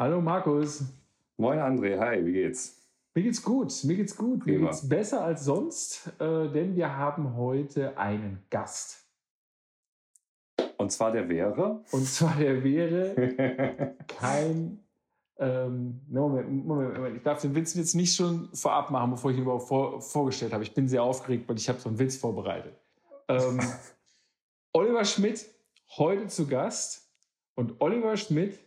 Hallo Markus. Moin André, hi, wie geht's? Mir geht's gut, mir geht's gut, Prima. mir geht's besser als sonst, äh, denn wir haben heute einen Gast. Und zwar der wäre? Und zwar der wäre kein. Ähm, Moment, Moment, Moment, ich darf den Witz jetzt nicht schon vorab machen, bevor ich ihn überhaupt vor, vorgestellt habe. Ich bin sehr aufgeregt, weil ich habe so einen Witz vorbereitet. Ähm, Oliver Schmidt, heute zu Gast. Und Oliver Schmidt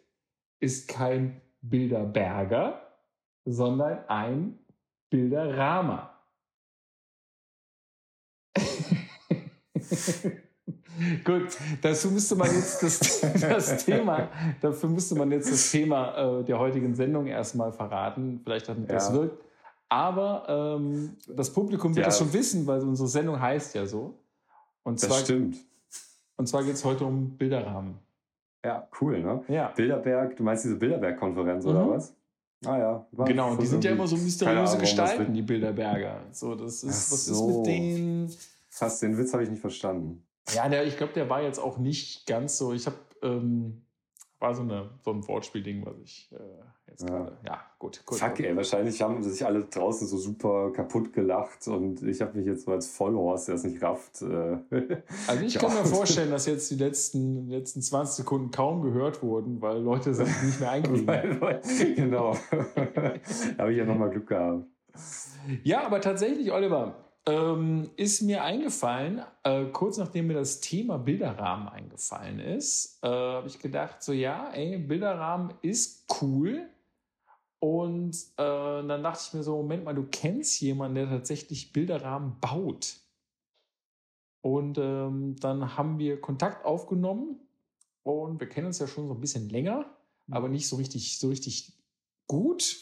ist kein Bilderberger, sondern ein Bilderrahmer. Gut, dazu müsste man jetzt das, das, Thema, dafür müsste man jetzt das Thema äh, der heutigen Sendung erstmal verraten, vielleicht damit ja. das wirkt. Aber ähm, das Publikum wird ja. das schon wissen, weil unsere Sendung heißt ja so. Und zwar, das stimmt. Und zwar geht es heute um Bilderrahmen. Ja, cool, ne? Ja. Bilderberg, du meinst diese Bilderberg-Konferenz mhm. oder was? Ah ja. Genau, und die sind ja immer so mysteriöse Gestalten, die Bilderberger. So, das ist, was so. ist mit denen? Fast den Witz habe ich nicht verstanden. Ja, der, ich glaube, der war jetzt auch nicht ganz so. Ich habe, ähm, war so, eine, so ein Wortspielding, was ich äh, jetzt ja. gerade. Ja, gut. gut Fuck, ey, wahrscheinlich haben sich alle draußen so super kaputt gelacht und ich habe mich jetzt so als Vollhorst, der es nicht rafft. Äh, also, ich kann mir vorstellen, dass jetzt die letzten, letzten 20 Sekunden kaum gehört wurden, weil Leute sind nicht mehr eingestiegen. genau. da habe ich ja nochmal Glück gehabt. Ja, aber tatsächlich, Oliver, ähm, ist mir eingefallen, äh, kurz nachdem mir das Thema Bilderrahmen eingefallen ist, äh, habe ich gedacht, so ja, ey, Bilderrahmen ist cool. Und äh, dann dachte ich mir so, Moment mal, du kennst jemanden, der tatsächlich Bilderrahmen baut. Und ähm, dann haben wir Kontakt aufgenommen und wir kennen uns ja schon so ein bisschen länger, mhm. aber nicht so richtig, so richtig gut,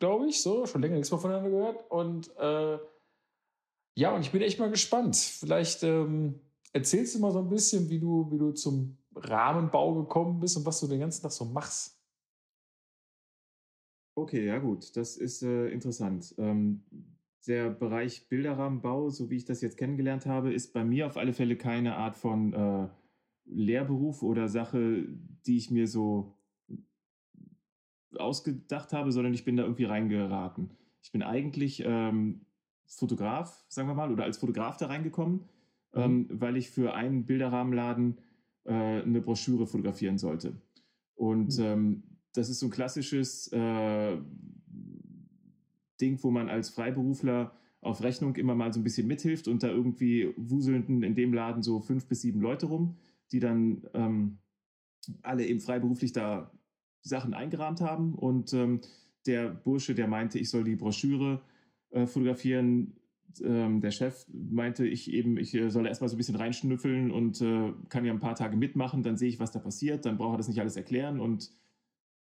glaube ich. So, schon länger nichts mehr voneinander gehört. Und äh, ja, und ich bin echt mal gespannt. Vielleicht ähm, erzählst du mal so ein bisschen, wie du, wie du zum Rahmenbau gekommen bist und was du den ganzen Tag so machst. Okay, ja gut, das ist äh, interessant. Ähm, der Bereich Bilderrahmenbau, so wie ich das jetzt kennengelernt habe, ist bei mir auf alle Fälle keine Art von äh, Lehrberuf oder Sache, die ich mir so ausgedacht habe, sondern ich bin da irgendwie reingeraten. Ich bin eigentlich ähm, Fotograf, sagen wir mal, oder als Fotograf da reingekommen, mhm. ähm, weil ich für einen Bilderrahmenladen äh, eine Broschüre fotografieren sollte. Und mhm. ähm, das ist so ein klassisches äh, Ding, wo man als Freiberufler auf Rechnung immer mal so ein bisschen mithilft und da irgendwie wuselnden in dem Laden so fünf bis sieben Leute rum, die dann ähm, alle eben freiberuflich da Sachen eingerahmt haben. Und ähm, der Bursche, der meinte, ich soll die Broschüre äh, fotografieren. Ähm, der Chef meinte, ich eben, ich äh, soll erstmal so ein bisschen reinschnüffeln und äh, kann ja ein paar Tage mitmachen, dann sehe ich, was da passiert, dann braucht er das nicht alles erklären und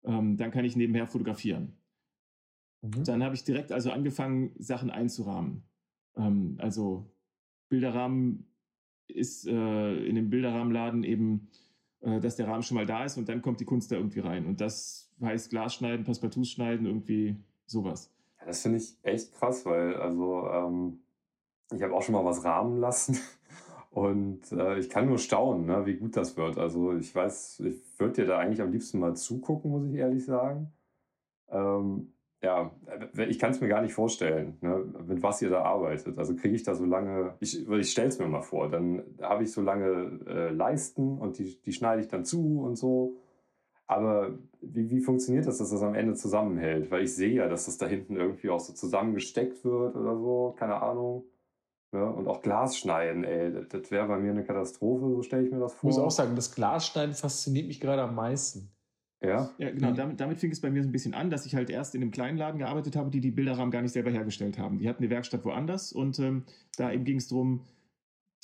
ähm, dann kann ich nebenher fotografieren. Mhm. Dann habe ich direkt also angefangen, Sachen einzurahmen. Ähm, also Bilderrahmen ist äh, in dem Bilderrahmenladen eben, äh, dass der Rahmen schon mal da ist und dann kommt die Kunst da irgendwie rein. Und das heißt Glas schneiden, Passepartouts schneiden, irgendwie sowas. Ja, das finde ich echt krass, weil also ähm, ich habe auch schon mal was rahmen lassen und äh, ich kann nur staunen, ne, wie gut das wird. Also ich weiß, ich würde dir da eigentlich am liebsten mal zugucken, muss ich ehrlich sagen. Ähm, ja, ich kann es mir gar nicht vorstellen, ne, mit was ihr da arbeitet. Also kriege ich da so lange, ich, ich stelle es mir mal vor, dann habe ich so lange äh, Leisten und die, die schneide ich dann zu und so. Aber wie, wie funktioniert das, dass das am Ende zusammenhält? Weil ich sehe ja, dass das da hinten irgendwie auch so zusammengesteckt wird oder so, keine Ahnung. Ja, und auch Glas schneiden, ey, das, das wäre bei mir eine Katastrophe, so stelle ich mir das vor. Ich muss auch sagen, das Glasschneiden fasziniert mich gerade am meisten. Ja? Ja, genau. Mhm. Damit, damit, fing es bei mir so ein bisschen an, dass ich halt erst in einem kleinen Laden gearbeitet habe, die die Bilderrahmen gar nicht selber hergestellt haben. Die hatten eine Werkstatt woanders und ähm, da eben ging es darum,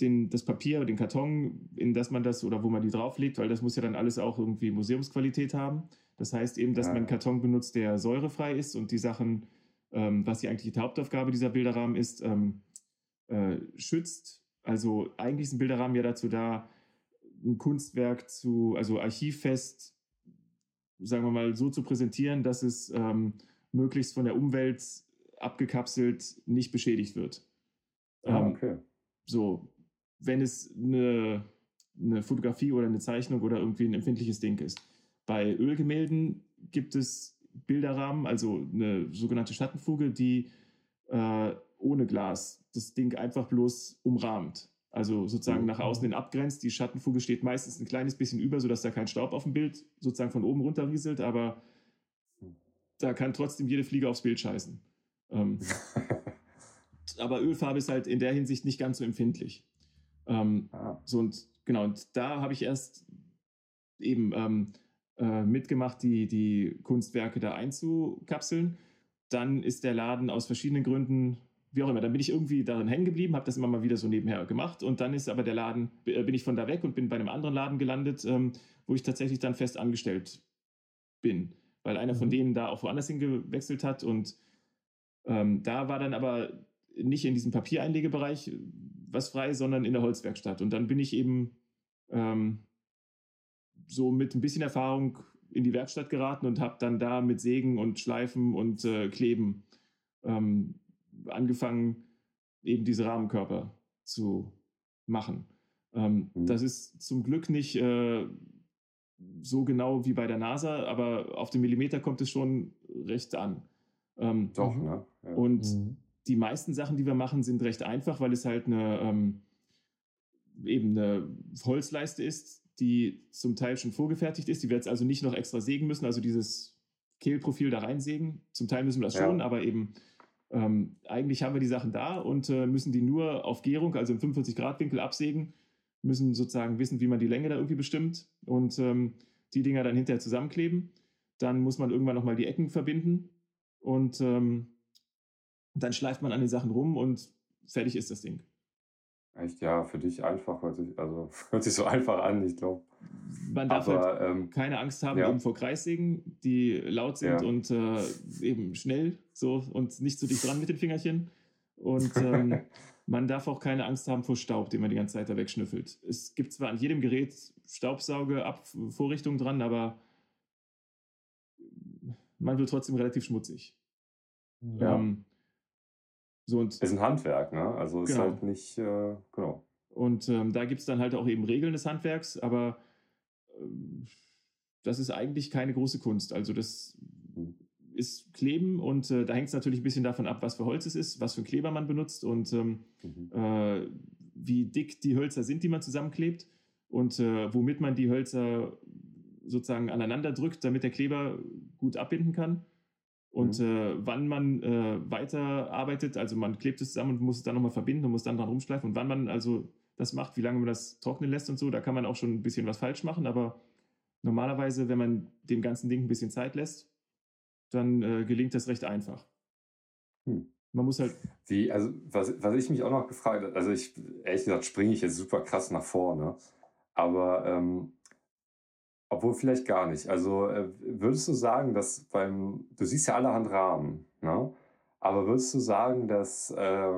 den, das Papier, den Karton, in das man das oder wo man die drauflegt, weil das muss ja dann alles auch irgendwie Museumsqualität haben. Das heißt eben, dass ja. man einen Karton benutzt, der säurefrei ist und die Sachen, ähm, was die eigentliche Hauptaufgabe dieser Bilderrahmen ist, ähm, äh, schützt. Also eigentlich ist ein Bilderrahmen ja dazu da, ein Kunstwerk zu, also archivfest, sagen wir mal, so zu präsentieren, dass es ähm, möglichst von der Umwelt abgekapselt nicht beschädigt wird. Ah, okay. So, wenn es eine, eine Fotografie oder eine Zeichnung oder irgendwie ein empfindliches Ding ist. Bei Ölgemälden gibt es Bilderrahmen, also eine sogenannte Schattenfuge, die äh, ohne Glas das Ding einfach bloß umrahmt. Also sozusagen nach außen hin abgrenzt. Die Schattenfuge steht meistens ein kleines bisschen über, sodass da kein Staub auf dem Bild sozusagen von oben runter rieselt, aber da kann trotzdem jede Fliege aufs Bild scheißen. Ähm, aber Ölfarbe ist halt in der Hinsicht nicht ganz so empfindlich. Ähm, ah. So und genau, und da habe ich erst eben ähm, äh, mitgemacht, die, die Kunstwerke da einzukapseln. Dann ist der Laden aus verschiedenen Gründen, wie auch immer, dann bin ich irgendwie darin hängen geblieben, habe das immer mal wieder so nebenher gemacht und dann ist aber der Laden, äh, bin ich von da weg und bin bei einem anderen Laden gelandet, ähm, wo ich tatsächlich dann fest angestellt bin, weil einer von mhm. denen da auch woanders hingewechselt hat und ähm, da war dann aber nicht in diesem Papiereinlegebereich was frei, sondern in der Holzwerkstatt. Und dann bin ich eben ähm, so mit ein bisschen Erfahrung in die Werkstatt geraten und habe dann da mit Sägen und Schleifen und äh, Kleben ähm, angefangen, eben diese Rahmenkörper zu machen. Ähm, mhm. Das ist zum Glück nicht äh, so genau wie bei der NASA, aber auf den Millimeter kommt es schon recht an. Ähm, Doch, ne? Ja. Und mhm. Die meisten Sachen, die wir machen, sind recht einfach, weil es halt eine ähm, eben eine Holzleiste ist, die zum Teil schon vorgefertigt ist, die wir jetzt also nicht noch extra sägen müssen, also dieses Kehlprofil da reinsägen. Zum Teil müssen wir das ja. schon, aber eben ähm, eigentlich haben wir die Sachen da und äh, müssen die nur auf Gärung, also im 45-Grad-Winkel absägen, müssen sozusagen wissen, wie man die Länge da irgendwie bestimmt und ähm, die Dinger dann hinterher zusammenkleben. Dann muss man irgendwann nochmal die Ecken verbinden und ähm, dann schleift man an den Sachen rum und fertig ist das Ding. Echt, ja, für dich einfach, hört sich, also, hört sich so einfach an, ich glaube. Man darf Aber, halt ähm, keine Angst haben ja. eben vor Kreissägen, die laut sind ja. und äh, eben schnell so und nicht so dicht dran mit den Fingerchen. Und ähm, man darf auch keine Angst haben vor Staub, den man die ganze Zeit da wegschnüffelt. Es gibt zwar an jedem Gerät Staubsauge-Vorrichtungen dran, aber man wird trotzdem relativ schmutzig. Ja. Ähm, so und ist ein Handwerk, ne? Also ist genau. halt nicht, äh, genau. Und ähm, da gibt es dann halt auch eben Regeln des Handwerks, aber ähm, das ist eigentlich keine große Kunst. Also das mhm. ist Kleben und äh, da hängt es natürlich ein bisschen davon ab, was für Holz es ist, was für Kleber man benutzt und ähm, mhm. äh, wie dick die Hölzer sind, die man zusammenklebt und äh, womit man die Hölzer sozusagen aneinander drückt, damit der Kleber gut abbinden kann. Und mhm. äh, wann man äh, weiterarbeitet, also man klebt es zusammen und muss es dann nochmal verbinden und muss dann dran rumschleifen. Und wann man also das macht, wie lange man das trocknen lässt und so, da kann man auch schon ein bisschen was falsch machen. Aber normalerweise, wenn man dem ganzen Ding ein bisschen Zeit lässt, dann äh, gelingt das recht einfach. Hm. Man muss halt. Wie, also, was, was ich mich auch noch gefragt habe, also ich, ehrlich gesagt, springe ich jetzt super krass nach vorne. Aber ähm, obwohl vielleicht gar nicht. Also äh, würdest du sagen, dass beim, du siehst ja allerhand Rahmen, ne? aber würdest du sagen, dass äh,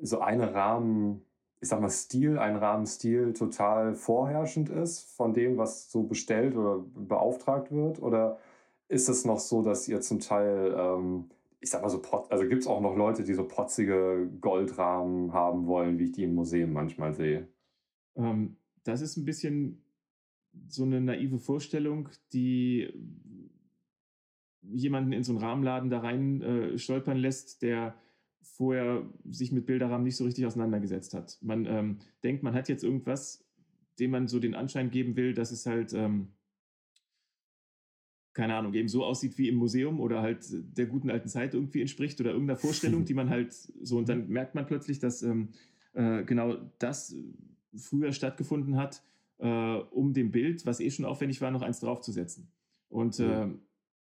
so eine Rahmen, ich sag mal Stil, ein Rahmenstil total vorherrschend ist von dem, was so bestellt oder beauftragt wird? Oder ist es noch so, dass ihr zum Teil, ähm, ich sag mal so, also gibt es auch noch Leute, die so potzige Goldrahmen haben wollen, wie ich die im Museum manchmal sehe? Ähm, das ist ein bisschen so eine naive Vorstellung, die jemanden in so einen Rahmenladen da rein äh, stolpern lässt, der vorher sich mit Bilderrahmen nicht so richtig auseinandergesetzt hat. Man ähm, denkt, man hat jetzt irgendwas, dem man so den Anschein geben will, dass es halt, ähm, keine Ahnung, eben so aussieht wie im Museum oder halt der guten alten Zeit irgendwie entspricht oder irgendeiner Vorstellung, die man halt so, und dann merkt man plötzlich, dass ähm, äh, genau das früher stattgefunden hat, äh, um dem Bild, was eh schon aufwendig war, noch eins draufzusetzen. Und äh,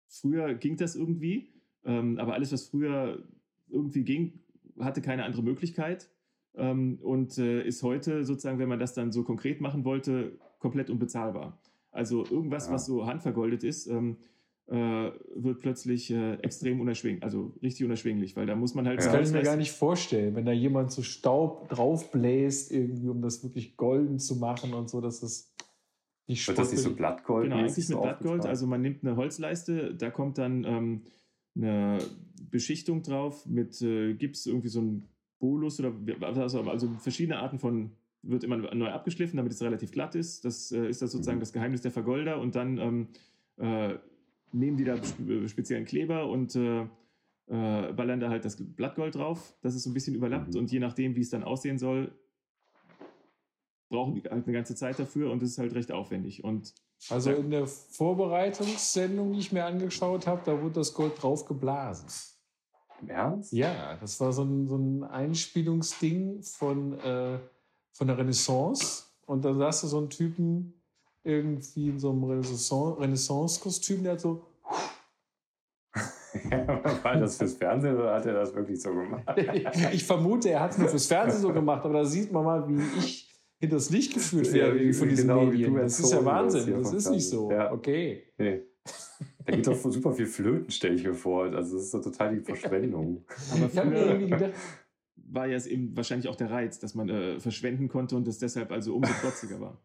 früher ging das irgendwie, ähm, aber alles, was früher irgendwie ging, hatte keine andere Möglichkeit ähm, und äh, ist heute sozusagen, wenn man das dann so konkret machen wollte, komplett unbezahlbar. Also irgendwas, ja. was so handvergoldet ist, ähm, äh, wird plötzlich äh, extrem unerschwinglich, also richtig unerschwinglich, weil da muss man halt. Das kann ich mir gar nicht vorstellen, wenn da jemand so Staub draufbläst, irgendwie, um das wirklich golden zu machen und so, dass das nicht Wird das nicht so Blattgold? Genau, eigentlich mit Blattgold. Also man nimmt eine Holzleiste, da kommt dann ähm, eine Beschichtung drauf mit äh, Gips, irgendwie so ein Bolus oder also, also verschiedene Arten von wird immer neu abgeschliffen, damit es relativ glatt ist. Das äh, ist das sozusagen mhm. das Geheimnis der Vergolder. Und dann ähm, äh, nehmen die da spe- speziellen Kleber und äh, äh, ballern da halt das Blattgold drauf, dass es so ein bisschen überlappt Mhm. und je nachdem, wie es dann aussehen soll, brauchen die halt eine ganze Zeit dafür und es ist halt recht aufwendig. Und Also in der Vorbereitungssendung, die ich mir angeschaut habe, da wurde das Gold drauf geblasen. Im Ernst? Ja, das war so ein, so ein Einspielungsding von, äh, von der Renaissance. Und da sahst du so einen Typen irgendwie in so einem Renaissance- Renaissance-Kostüm, der hat so. War das fürs Fernsehen oder hat er das wirklich so gemacht? ich vermute, er hat es nur fürs Fernsehen so gemacht, aber da sieht man mal, wie ich hinters Licht geführt Ja, werde wie- von diesen genau, Medien. Das ist ja Wahnsinn. Das vom ist nicht so. Ja. Okay. Nee. Da geht doch super viel Flöten, stelle ich mir vor. Also das ist doch total die Verschwendung. aber Ich habe mir irgendwie gedacht, war ja es eben wahrscheinlich auch der Reiz, dass man äh, verschwenden konnte und es deshalb also umso trotziger war.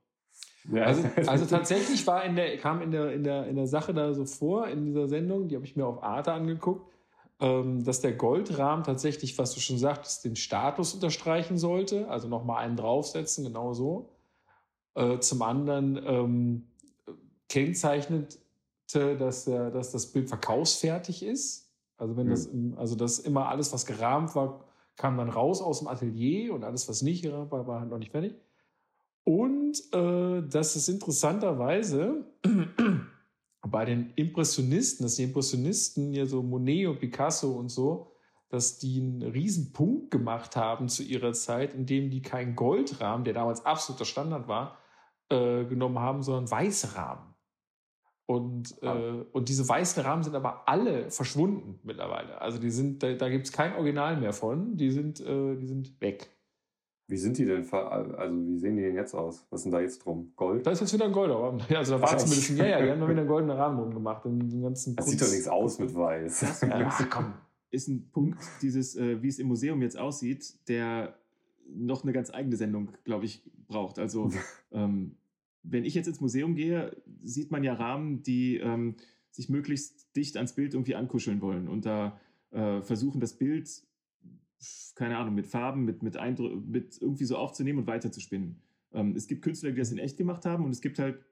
Ja. Also, also tatsächlich war in der, kam in der, in, der, in der Sache da so vor, in dieser Sendung, die habe ich mir auf Arte angeguckt, ähm, dass der Goldrahmen tatsächlich, was du schon sagtest, den Status unterstreichen sollte, also nochmal einen draufsetzen, genau so. Äh, zum anderen ähm, kennzeichnete, dass, der, dass das Bild verkaufsfertig ist. Also wenn Mhm. das, im, also dass immer alles, was gerahmt war, kam dann raus aus dem Atelier und alles, was nicht gerahmt war, war halt noch nicht fertig. Und äh, das ist interessanterweise bei den Impressionisten, dass die Impressionisten ja so Monet und Picasso und so, dass die einen riesen Punkt gemacht haben zu ihrer Zeit, indem die keinen Goldrahmen, der damals absoluter Standard war, äh, genommen haben, sondern weiße Rahmen. Und, äh, Ah. und diese weißen Rahmen sind aber alle verschwunden mittlerweile. Also die sind, da, da gibt es kein Original mehr von. Die sind, äh, die sind weg. Wie sind die denn, also wie sehen die denn jetzt aus? Was ist denn da jetzt drum? Gold? Da ist jetzt wieder ein goldener Rahmen. Ja, also da war Ach, zumindest, ja, ja, die haben da wieder einen goldenen Rahmen drum gemacht. Und den ganzen Das sieht doch nichts aus mit weiß. Das Ja, komm. ist ein Punkt, dieses, äh, wie es im Museum jetzt aussieht, der noch eine ganz eigene Sendung, glaube ich, braucht. Also, ähm, wenn ich jetzt ins Museum gehe, sieht man ja Rahmen, die ähm, sich möglichst dicht ans Bild irgendwie ankuscheln wollen und da äh, versuchen, das Bild, keine Ahnung, mit Farben, mit, mit, Eindrü mit irgendwie so aufzunehmen und weiterzuspinnen. Ähm, es gibt Künstler, die das in echt gemacht haben und es gibt halt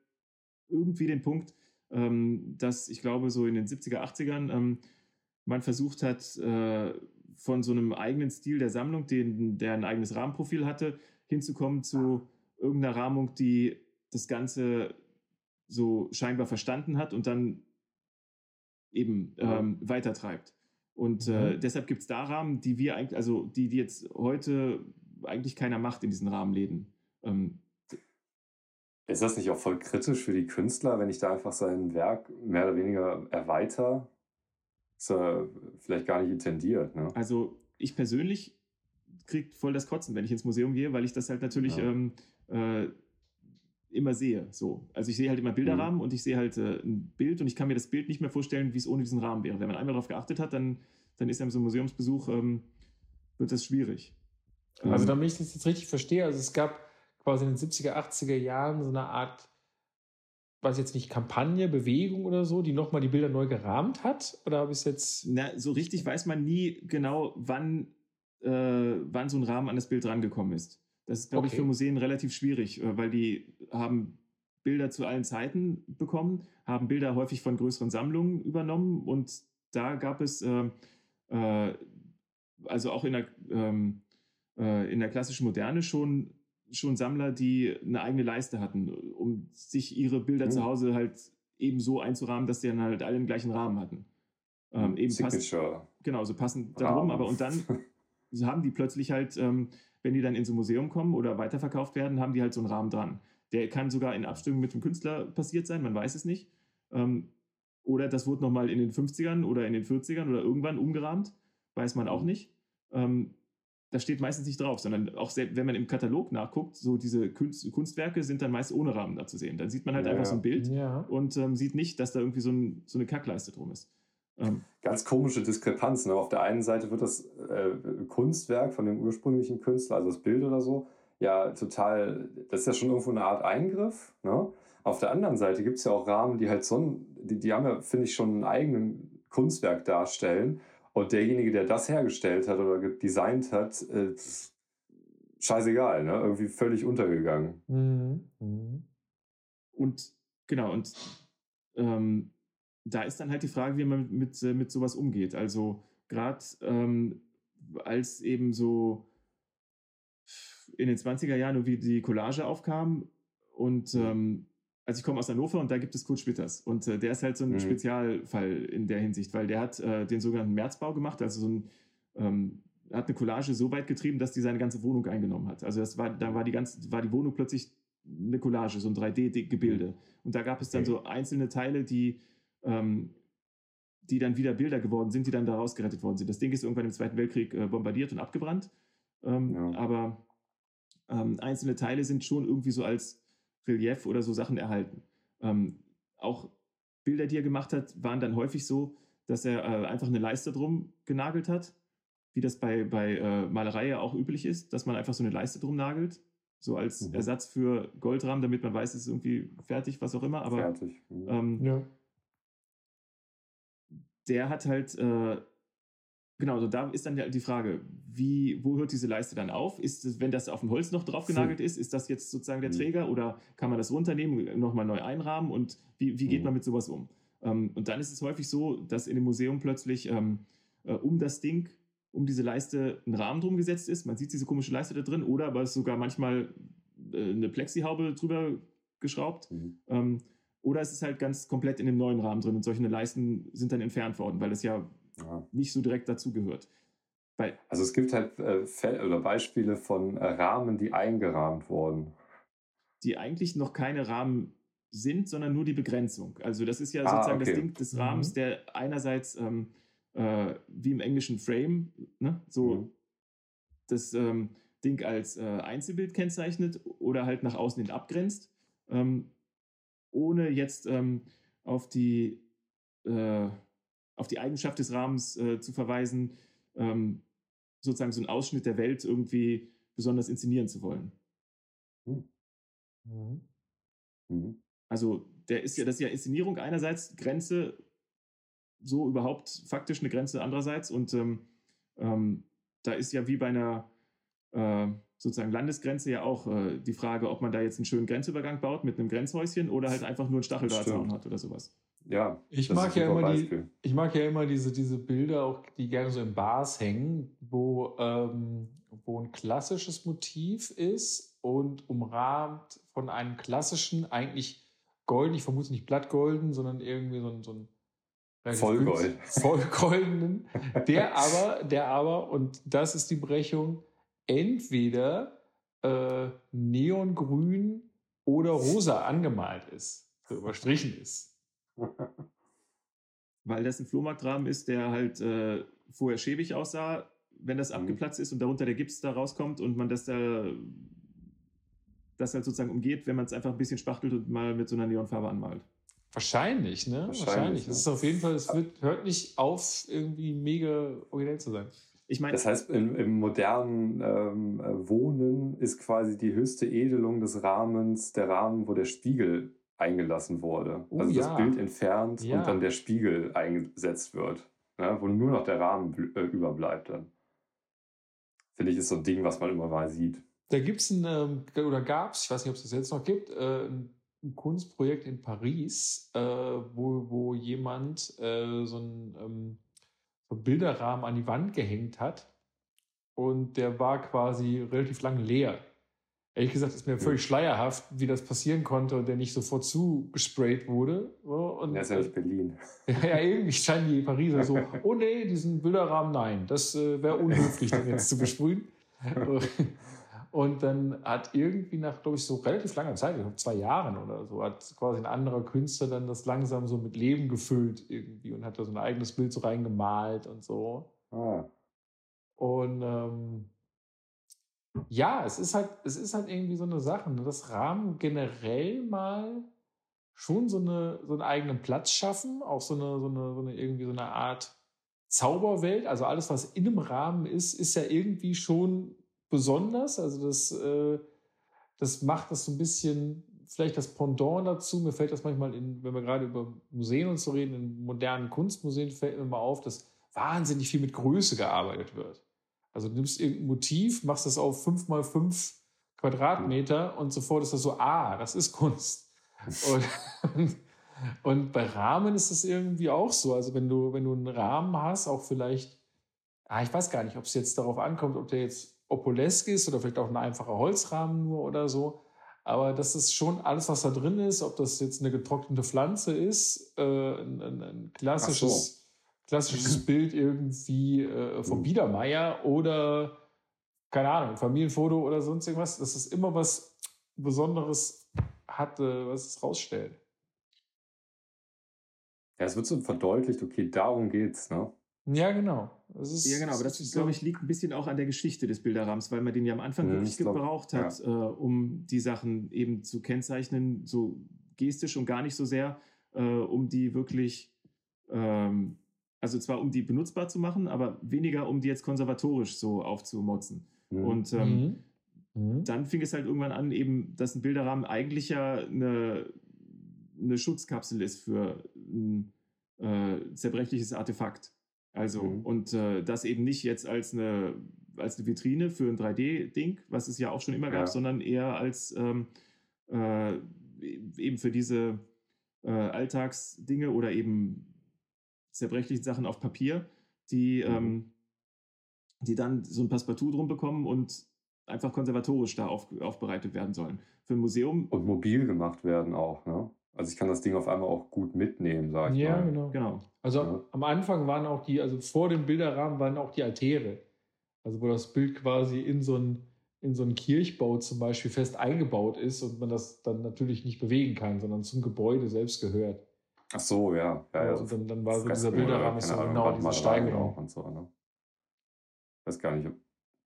irgendwie den Punkt, ähm, dass ich glaube, so in den 70er, 80ern ähm, man versucht hat, äh, von so einem eigenen Stil der Sammlung, den, der ein eigenes Rahmenprofil hatte, hinzukommen zu irgendeiner Rahmung, die das Ganze so scheinbar verstanden hat und dann eben ähm, weitertreibt. Und äh, Mhm. deshalb gibt es da Rahmen, die wir eigentlich, also die, die jetzt heute eigentlich keiner macht in diesen Rahmenläden. Ähm, Ist das nicht auch voll kritisch für die Künstler, wenn ich da einfach sein Werk mehr oder weniger erweitere? Ist ja vielleicht gar nicht intendiert, ne? Also ich persönlich kriege voll das Kotzen, wenn ich ins Museum gehe, weil ich das halt natürlich Ja. ähm, äh, immer sehe. So. Also ich sehe halt immer Bilderrahmen und ich sehe halt äh, ein Bild und ich kann mir das Bild nicht mehr vorstellen, wie es ohne diesen Rahmen wäre. Wenn man einmal darauf geachtet hat, dann, dann ist ja so ein Museumsbesuch, ähm, wird das schwierig. Also Ähm, damit ich das jetzt richtig verstehe, also es gab quasi in den 70er, 80er Jahren so eine Art, weiß jetzt nicht, Kampagne, Bewegung oder so, die nochmal die Bilder neu gerahmt hat? Oder habe ich es jetzt. Na, so richtig weiß man nie genau, wann, äh, wann so ein Rahmen an das Bild rangekommen ist. Das ist, glaube ich, Okay. für Museen relativ schwierig, äh, weil die haben Bilder zu allen Zeiten bekommen, haben Bilder häufig von größeren Sammlungen übernommen und da gab es, äh, äh, also auch in der, ähm, äh, in der klassischen Moderne schon, schon Sammler, die eine eigene Leiste hatten, um sich ihre Bilder Mhm. zu Hause halt eben so einzurahmen, dass die dann halt alle den gleichen Rahmen hatten. Ähm, eben Signature. genau, so passend darum, aber und dann haben die plötzlich halt, ähm, wenn die dann in so ein Museum kommen oder weiterverkauft werden, haben die halt so einen Rahmen dran. Der kann sogar in Abstimmung mit dem Künstler passiert sein, man weiß es nicht. Ähm, oder das wurde nochmal in den 50ern oder in den 40ern oder irgendwann umgerahmt, weiß man auch Mhm. nicht. Ähm, das steht meistens nicht drauf, sondern auch selbst, wenn man im Katalog nachguckt, so diese Kunst, Kunstwerke sind dann meist ohne Rahmen da zu sehen. Dann sieht man halt Ja, einfach so ein Bild Ja. und ähm, sieht nicht, dass da irgendwie so, ein, so eine Kackleiste drum ist. Ähm, Ganz komische Diskrepanz. Ne? Auf der einen Seite wird das äh, Kunstwerk von dem ursprünglichen Künstler, also das Bild oder so, ja total, das ist ja schon irgendwo eine Art Eingriff. Ne? Auf der anderen Seite gibt es ja auch Rahmen, die halt so ein, die, die haben ja, finde ich, schon ein eigenes Kunstwerk darstellen. Und derjenige, der das hergestellt hat oder designt hat, äh, pff, scheißegal, ne? irgendwie völlig untergegangen. Mhm. Mhm. Und genau, und ähm, da ist dann halt die Frage, wie man mit, mit, äh, mit sowas umgeht. Also gerade ähm, als eben so in den 20er Jahren irgendwie die Collage aufkam und ähm, also ich komme aus Hannover und da gibt es Kurt Schwitters und äh, der ist halt so ein mhm. Spezialfall in der Hinsicht, weil der hat äh, den sogenannten Märzbau gemacht, also so ein ähm, hat eine Collage so weit getrieben, dass die seine ganze Wohnung eingenommen hat. Also das war, da war die ganze, war die Wohnung plötzlich eine Collage, so ein 3D-Gebilde. Und da gab es dann okay. so einzelne Teile, die, ähm, die dann wieder Bilder geworden sind, die dann da rausgerettet worden sind. Das Ding ist irgendwann im Zweiten Weltkrieg äh, bombardiert und abgebrannt. Ähm, ja. Aber ähm, einzelne Teile sind schon irgendwie so als Relief oder so Sachen erhalten. Ähm, auch Bilder, die er gemacht hat, waren dann häufig so, dass er äh, einfach eine Leiste drum genagelt hat, wie das bei, bei äh, Malerei ja auch üblich ist, dass man einfach so eine Leiste drum nagelt, so als mhm. Ersatz für Goldrahmen, damit man weiß, es ist irgendwie fertig, was auch immer. Aber fertig. Mhm. Ähm, ja. Der hat halt äh, Genau, so da ist dann die Frage, wie, wo hört diese Leiste dann auf? Ist es, wenn das auf dem Holz noch drauf genagelt ist, ist das jetzt sozusagen der mhm. Träger oder kann man das runternehmen, nochmal neu einrahmen und wie, wie geht mhm. man mit sowas um? Ähm, und dann ist es häufig so, dass in dem Museum plötzlich ähm, äh, um das Ding, um diese Leiste ein Rahmen drum gesetzt ist. Man sieht diese komische Leiste da drin oder aber es ist sogar manchmal äh, eine Plexihaube drüber geschraubt. Mhm. Ähm, oder es ist halt ganz komplett in dem neuen Rahmen drin und solche Leisten sind dann entfernt worden, weil es ja ja. nicht so direkt dazugehört. Also es gibt halt äh, Fälle oder Beispiele von äh, Rahmen, die eingerahmt wurden. Die eigentlich noch keine Rahmen sind, sondern nur die Begrenzung. Also das ist ja ah, sozusagen okay. das Ding des Rahmens, mhm. der einerseits ähm, äh, wie im englischen Frame, ne, so mhm. das ähm, Ding als äh, Einzelbild kennzeichnet oder halt nach außen hin abgrenzt, ähm, ohne jetzt ähm, auf die äh, auf die Eigenschaft des Rahmens äh, zu verweisen, ähm, sozusagen so einen Ausschnitt der Welt irgendwie besonders inszenieren zu wollen. Hm. Mhm. Mhm. Also der ist ja, das ist ja Inszenierung einerseits, Grenze, so überhaupt faktisch eine Grenze andererseits. Und ähm, ähm, da ist ja wie bei einer äh, sozusagen Landesgrenze ja auch äh, die Frage, ob man da jetzt einen schönen Grenzübergang baut mit einem Grenzhäuschen oder halt einfach nur einen Stacheldrahtzaun hat oder sowas. Ja, ich mag ja immer die, ich mag ja immer diese, diese Bilder, auch die gerne so in Bars hängen, wo, ähm, wo ein klassisches Motiv ist und umrahmt von einem klassischen, eigentlich golden, ich vermute nicht blattgolden, sondern irgendwie so ein, so ein Vollgold. Vollgoldenen, der aber, der aber, und das ist die Brechung, entweder äh, neongrün oder rosa angemalt ist, so überstrichen ist. Weil das ein Flohmarktrahmen ist, der halt äh, vorher schäbig aussah, wenn das mhm. abgeplatzt ist und darunter der Gips da rauskommt und man das da das halt sozusagen umgeht, wenn man es einfach ein bisschen spachtelt und mal mit so einer Neonfarbe anmalt. Wahrscheinlich, ne? Wahrscheinlich. Wahrscheinlich. Es ist auf jeden Fall, es wird, hört nicht auf, irgendwie mega originell zu sein. Ich meine, das heißt, im, im modernen ähm, Wohnen ist quasi die höchste Edelung des Rahmens der Rahmen, wo der Spiegel eingelassen wurde. Oh, also ja. das Bild entfernt ja. und dann der Spiegel eingesetzt wird, ja, wo nur noch der Rahmen äh, überbleibt dann. Finde ich, ist so ein Ding, was man immer mal sieht. Da gibt es ein, ähm, oder gab es, ich weiß nicht, ob es das jetzt noch gibt, äh, ein, Kunstprojekt in Paris, äh, wo, wo jemand äh, so einen ähm, Bilderrahmen an die Wand gehängt hat und der war quasi relativ lang leer. Ehrlich gesagt ist mir völlig schleierhaft, wie das passieren konnte und der nicht sofort zugesprayt wurde. Und, das ist ja Berlin. Ja, ja, irgendwie scheinen die Pariser so, oh nee, diesen Bilderrahmen, nein, das äh, wäre unhöflich, den jetzt zu besprühen. Und dann hat irgendwie nach, glaube ich, so relativ langer Zeit, ich glaube zwei Jahren oder so, hat quasi ein anderer Künstler dann das langsam so mit Leben gefüllt irgendwie und hat da so ein eigenes Bild so reingemalt und so. Ah. Und ähm, ja, es ist halt, es ist halt irgendwie so eine Sache, ne? dass Rahmen generell mal schon so, eine, so einen eigenen Platz schaffen, auch so eine, so eine, so eine irgendwie so eine Art Zauberwelt. Also alles, was in einem Rahmen ist, ist ja irgendwie schon besonders. Also das, äh, das macht das so ein bisschen, vielleicht das Pendant dazu. Mir fällt das manchmal, in, wenn wir gerade über Museen und so reden, in modernen Kunstmuseen fällt mir mal auf, dass wahnsinnig viel mit Größe gearbeitet wird. Also du nimmst irgendein Motiv, machst das auf 5 mal 5 Quadratmeter und sofort ist das so, ah, das ist Kunst. und, Und bei Rahmen ist es irgendwie auch so. Also wenn du, wenn du einen Rahmen hast, auch vielleicht, ah, ich weiß gar nicht, ob es jetzt darauf ankommt, ob der jetzt Opolesk ist oder vielleicht auch ein einfacher Holzrahmen nur oder so. Aber das ist schon alles, was da drin ist, ob das jetzt eine getrocknete Pflanze ist, äh, ein, ein, ein, klassisches, so. klassisches Bild irgendwie äh, vom. Biedermeier oder, keine Ahnung, Familienfoto oder sonst irgendwas. Das ist immer was Besonderes hat, äh, was es rausstellt. Ja, es wird so verdeutlicht, okay, darum geht's, ne? Ja, genau. Ist, ja, genau, aber das, glaube ich, liegt ein bisschen auch an der Geschichte des Bilderrahmens, weil man den ja am Anfang wirklich glaub, gebraucht hat, ja. äh, um die Sachen eben zu kennzeichnen, so gestisch und gar nicht so sehr, äh, um die wirklich, ähm, also zwar um die benutzbar zu machen, aber weniger um die jetzt konservatorisch so aufzumotzen. Mhm. Und ähm, mhm. mhm. dann fing es halt irgendwann an, eben, dass ein Bilderrahmen eigentlich ja eine, eine Schutzkapsel ist für ein äh, zerbrechliches Artefakt. Also, mhm. und äh, das eben nicht jetzt als eine, als eine Vitrine für ein 3D-Ding, was es ja auch schon immer gab, ja. sondern eher als ähm, äh, eben für diese äh, Alltagsdinge oder eben zerbrechliche Sachen auf Papier, die, mhm. ähm, die dann so ein Passepartout drum bekommen und einfach konservatorisch da auf, aufbereitet werden sollen. Für ein Museum. Und mobil gemacht werden auch, ne? Also ich kann das Ding auf einmal auch gut mitnehmen, sage ich ja, mal. Ja, genau. genau. Also ja. am Anfang waren auch die, also vor dem Bilderrahmen waren auch die Altäre. Also wo das Bild quasi in so ein in so einen Kirchbau zum Beispiel fest eingebaut ist und man das dann natürlich nicht bewegen kann, sondern zum Gebäude selbst gehört. Ach so, ja. ja, ja. Und dann, dann war so dieser Bilderrahmen so genau diese Steigerung. Und so, ne? Ich weiß gar nicht, ob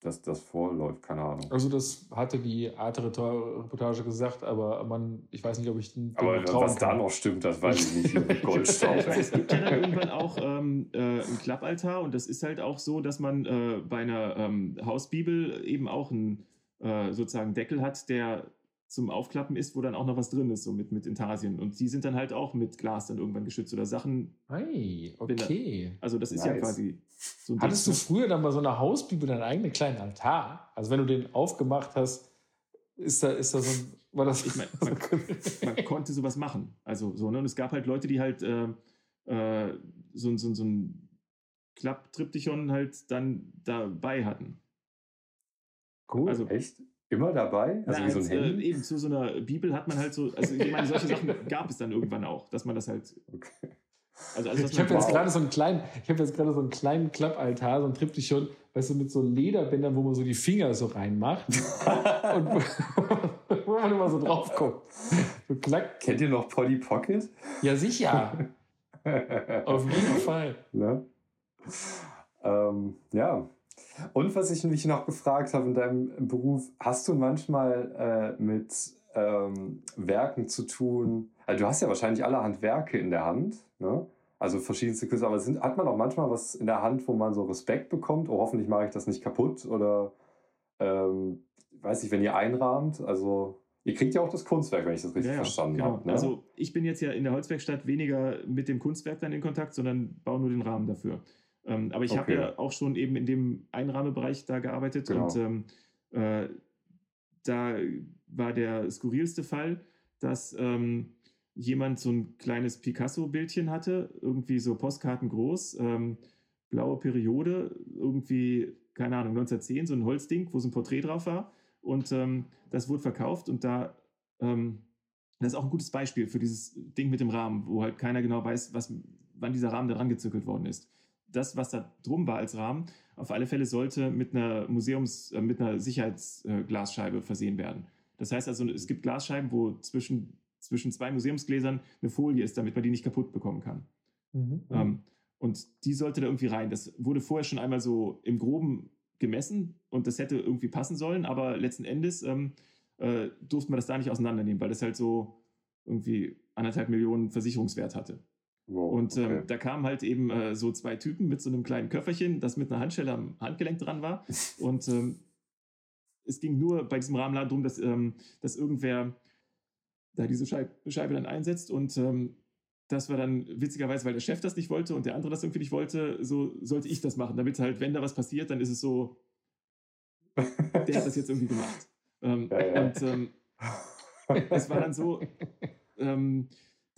dass das vorläuft, keine Ahnung. Also das hatte die Arte-Reportage gesagt, aber man, ich weiß nicht, ob ich den Aber was kann. da noch stimmt, das weiß ich nicht. Goldstaub. es gibt ja dann irgendwann auch ähm, äh, einen Klappaltar und das ist halt auch so, dass man äh, bei einer ähm, Hausbibel eben auch einen äh, sozusagen Deckel hat, der zum Aufklappen ist, wo dann auch noch was drin ist, so mit, mit Intarsien. Und die sind dann halt auch mit Glas dann irgendwann geschützt oder Sachen. Hey, okay. Da, also das ist nice. ja quasi so ein Hattest Ding, du früher dann bei so einer Hausbibel deinen eigenen kleinen Altar? Also wenn du den aufgemacht hast, ist da, ist da so ein. War das ich mein, man, man, konnte sowas machen. Also so, ne? Und es gab halt Leute, die halt äh, äh, so, so, so ein Klapptriptychon halt dann dabei hatten. Cool. Also, Echt? Immer dabei? Also Na, wie so ein Handy? Äh, eben zu so einer Bibel hat man halt so, also ich meine, solche Sachen gab es dann irgendwann auch, dass man das halt. Okay. Also alles, ich habe jetzt gerade so einen kleinen, ich habe jetzt gerade so einen kleinen Klappaltar, so ein Triptychon, weißt du, mit so Lederbändern, wo man so die Finger so reinmacht und wo man immer so drauf guckt. So Kennt ihr noch Polly Pocket? Ja, sicher. Auf jeden Fall. Ne? Ähm, ja, und was ich mich noch gefragt habe in deinem Beruf, hast du manchmal äh, mit ähm, Werken zu tun? Also du hast ja wahrscheinlich allerhand Werke in der Hand, ne? Also verschiedenste Künstler, aber sind, hat man auch manchmal was in der Hand, wo man so Respekt bekommt? Oh, hoffentlich mache ich das nicht kaputt oder ähm, weiß ich, wenn ihr einrahmt, also Ihr kriegt ja auch das Kunstwerk, wenn ich das richtig ja, verstanden genau. habe. Ne? Also ich bin jetzt ja in der Holzwerkstatt weniger mit dem Kunstwerk dann in Kontakt, sondern baue nur den Rahmen dafür. Ähm, aber ich okay. habe ja auch schon eben in dem Einrahmebereich da gearbeitet genau. und ähm, äh, da war der skurrilste Fall, dass ähm, jemand so ein kleines Picasso-Bildchen hatte, irgendwie so Postkarten groß, ähm, blaue Periode, irgendwie, keine Ahnung, 1910, so ein Holzding, wo so ein Porträt drauf war. Und ähm, das wurde verkauft und da, ähm, das ist auch ein gutes Beispiel für dieses Ding mit dem Rahmen, wo halt keiner genau weiß, was, wann dieser Rahmen da dran gezückelt worden ist das, was da drum war als Rahmen, auf alle Fälle sollte mit einer Museums-, äh, mit einer Sicherheitsglasscheibe äh, versehen werden. Das heißt also, es gibt Glasscheiben, wo zwischen, zwischen zwei Museumsgläsern eine Folie ist, damit man die nicht kaputt bekommen kann. Mhm. Ähm, und die sollte da irgendwie rein. Das wurde vorher schon einmal so im Groben gemessen und das hätte irgendwie passen sollen, aber letzten Endes ähm, äh, durfte man das da nicht auseinandernehmen, weil das halt so irgendwie anderthalb Millionen Versicherungswert hatte. Wow, und ähm, okay. da kamen halt eben äh, so zwei Typen mit so einem kleinen Köfferchen, das mit einer Handschelle am Handgelenk dran war. und ähm, es ging nur bei diesem Rahmenladen darum, dass, ähm, dass irgendwer da diese Scheibe, Scheibe dann einsetzt und ähm, das war dann witzigerweise, weil der Chef das nicht wollte und der andere das irgendwie nicht wollte, so sollte ich das machen, damit halt, wenn da was passiert, dann ist es so, der hat das jetzt irgendwie gemacht. Ähm, ja, ja. Und ähm, es war dann so,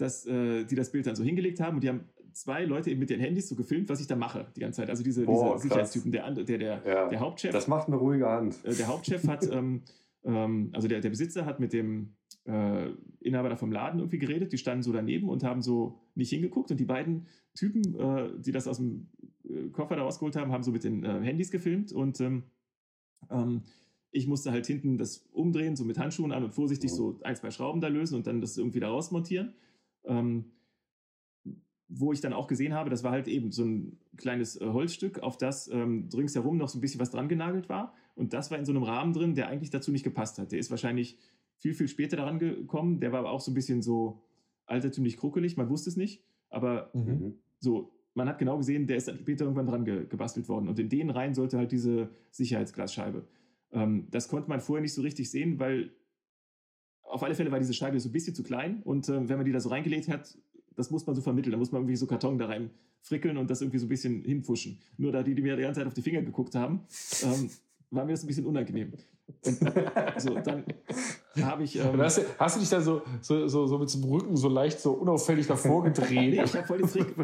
dass äh, die das Bild dann so hingelegt haben und die haben zwei Leute eben mit den Handys so gefilmt, was ich da mache die ganze Zeit. Also diese, Boah, diese Sicherheitstypen, der, der, der, Ja. der Hauptchef. Das macht eine ruhige Hand. Äh, der Hauptchef hat, ähm, ähm, also der, der Besitzer hat mit dem äh, Inhaber da vom Laden irgendwie geredet, die standen so daneben und haben so nicht hingeguckt und die beiden Typen, äh, die das aus dem äh, Koffer da rausgeholt haben, haben so mit den äh, Handys gefilmt und ähm, ähm, ich musste halt hinten das umdrehen, so mit Handschuhen an und vorsichtig Mhm. so ein, zwei Schrauben da lösen und dann das irgendwie da rausmontieren. Ähm, wo ich dann auch gesehen habe, das war halt eben so ein kleines äh, Holzstück, auf das ähm, ringsherum noch so ein bisschen was dran genagelt war. Und das war in so einem Rahmen drin, der eigentlich dazu nicht gepasst hat. Der ist wahrscheinlich viel, viel später daran gekommen. Der war aber auch so ein bisschen so altertümlich kruckelig, man wusste es nicht. Aber Mhm. So, man hat genau gesehen, der ist dann später irgendwann dran ge gebastelt worden. Und in den rein sollte halt diese Sicherheitsglasscheibe. Ähm, das konnte man vorher nicht so richtig sehen, weil auf alle Fälle war diese Scheibe so ein bisschen zu klein. Und ähm, wenn man die da so reingelegt hat, das muss man so vermitteln. Da muss man irgendwie so Karton da rein frickeln und das irgendwie so ein bisschen hinpfuschen. Nur da die, die mir die ganze Zeit auf die Finger geguckt haben, ähm, war mir das ein bisschen unangenehm. Und so, dann habe ich. Ähm, hast, du, hast du dich da so, so, so, so mit dem Rücken so leicht so unauffällig davor Nee, gedreht? ich habe voll den Trick,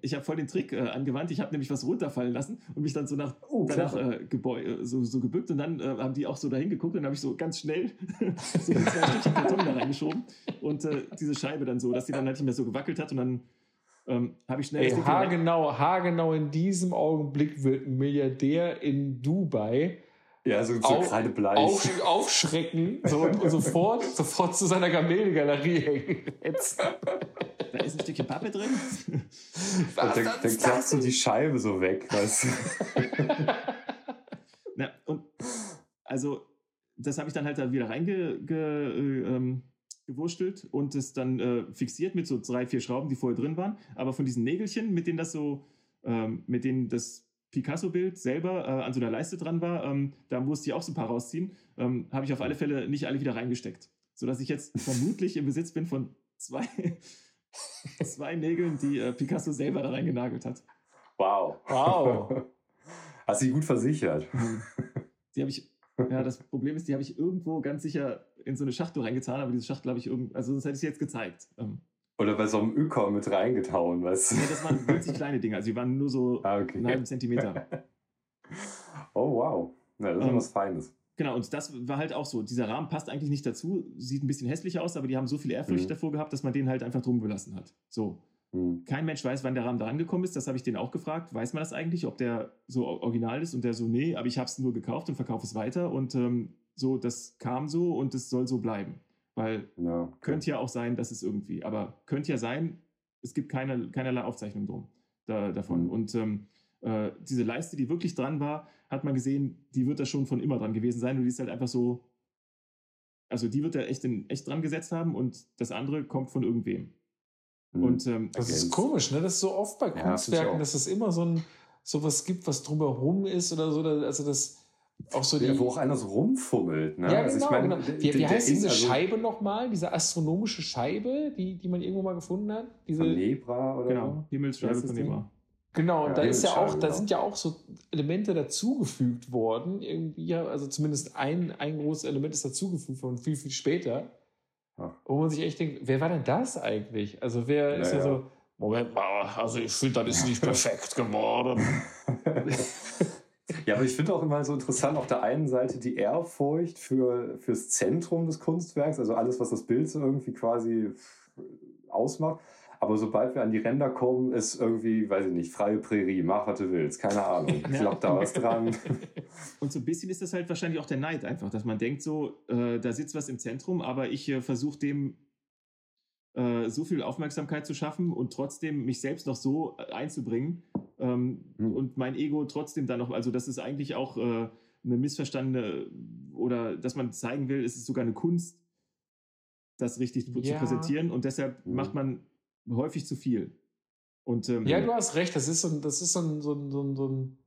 ich hab voll den Trick äh, angewandt. Ich habe nämlich was runterfallen lassen und mich dann so nach, Oh, danach äh, gebeu äh, so, so gebückt und dann äh, haben die auch so dahin geguckt und dann habe ich so ganz schnell so zwei Stückchen Karton da reingeschoben und äh, diese Scheibe dann so, dass die dann halt nicht mehr so gewackelt hat und dann ähm, habe ich schnell Ey, haargenau, haargenau in diesem Augenblick wird ein Milliardär in Dubai Ja, so, so Au- gerade bleich. auf, aufschrecken so, und, und sofort, sofort zu seiner Gamelgalerie hängen. Jetzt. da ist ein Stückchen Pappe drin. Und dann, dann klappst du die Scheibe so weg. Weißt du? Na, und also, das habe ich dann halt da wieder reingewurstelt ge, äh, ähm, und es dann äh, fixiert mit so drei, vier Schrauben, die vorher drin waren. Aber von diesen Nägelchen, mit denen das so, ähm, mit denen das Picasso-Bild selber äh, an so einer Leiste dran war, ähm, da musste ich auch so ein paar rausziehen, ähm, habe ich auf alle Fälle nicht alle wieder reingesteckt. Sodass ich jetzt vermutlich im Besitz bin von zwei, zwei Nägeln, die äh, Picasso selber da reingenagelt hat. Wow. Wow. Hast dich gut versichert. Die habe ich, ja, das Problem ist, die habe ich irgendwo ganz sicher in so eine Schachtel reingetan, aber diese Schachtel habe ich irgendwo, also sonst hätte ich sie jetzt gezeigt. Ähm, Oder bei so einem Ökon mit reingetauen, weißt du? ja, das waren winzig kleine Dinge, also die waren nur so Ah, einen okay. halben Zentimeter. Oh, wow. Ja, das ist Ähm, was Feines. Genau, und das war halt auch so. Dieser Rahmen passt eigentlich nicht dazu, sieht ein bisschen hässlich aus, aber die haben so viel Ehrfurcht Mhm. davor gehabt, dass man den halt einfach drum gelassen hat. So. Hm. Kein Mensch weiß, wann der Rahmen da angekommen ist. Das habe ich den auch gefragt. Weiß man das eigentlich, ob der so original ist? Und der so, nee, aber ich habe es nur gekauft und verkaufe es weiter. Und ähm, so, das kam so und es soll so bleiben. Weil Ja. okay. könnte ja auch sein, dass es irgendwie, aber könnte ja sein, es gibt keine, keinerlei Aufzeichnung drum, da, davon. Mhm. Und ähm, äh, diese Leiste, die wirklich dran war, hat man gesehen, die wird da schon von immer dran gewesen sein und die ist halt einfach so, also die wird da echt, in, echt dran gesetzt haben und das andere kommt von irgendwem. Hm. Und ähm, Das ist Ergänzt. komisch, ne? Das ist so oft bei Ja, Kunstwerken, auch. dass es immer so ein sowas gibt, was drumherum ist oder so. Also das auch so die. ja, wo auch einer so rumfummelt. Ne? ja, Also genau. ich meine, genau. Wie, wie heißt diese also Scheibe nochmal? Diese astronomische Scheibe, die, die man irgendwo mal gefunden hat? Diese, Von Nebra oder genau, Himmelsscheibe von? Nebra. Genau, und Ja, da ist ja auch, da genau. sind ja auch so Elemente dazugefügt worden. Irgendwie, also zumindest ein, ein großes Element ist dazugefügt worden, viel, viel später. Ach. Wo man sich echt denkt, wer war denn das eigentlich? Also wer ist ja Ja, ja. so, Moment mal, also ich finde, das ist nicht perfekt geworden. Ja, aber ich finde auch immer so interessant, auf der einen Seite die Ehrfurcht für, fürs Zentrum des Kunstwerks, also alles, was das Bild so irgendwie quasi ausmacht. Aber sobald wir an die Ränder kommen, ist irgendwie, weiß ich nicht, freie Prärie, mach, was du willst, keine Ahnung, klappt da was dran. Und so ein bisschen ist das halt wahrscheinlich auch der Neid einfach, dass man denkt so, äh, da sitzt was im Zentrum, aber ich äh, versuche dem äh, so viel Aufmerksamkeit zu schaffen und trotzdem mich selbst noch so äh, einzubringen ähm, Hm. und mein Ego trotzdem dann noch, also das ist eigentlich auch äh, eine missverstandene oder dass man zeigen will, es ist sogar eine Kunst, das richtig zu Ja. präsentieren und deshalb Hm. macht man häufig zu viel. Und ähm, Ja, du hast recht. Das ist so ein, das ist so ein, so ein, so ein, so ein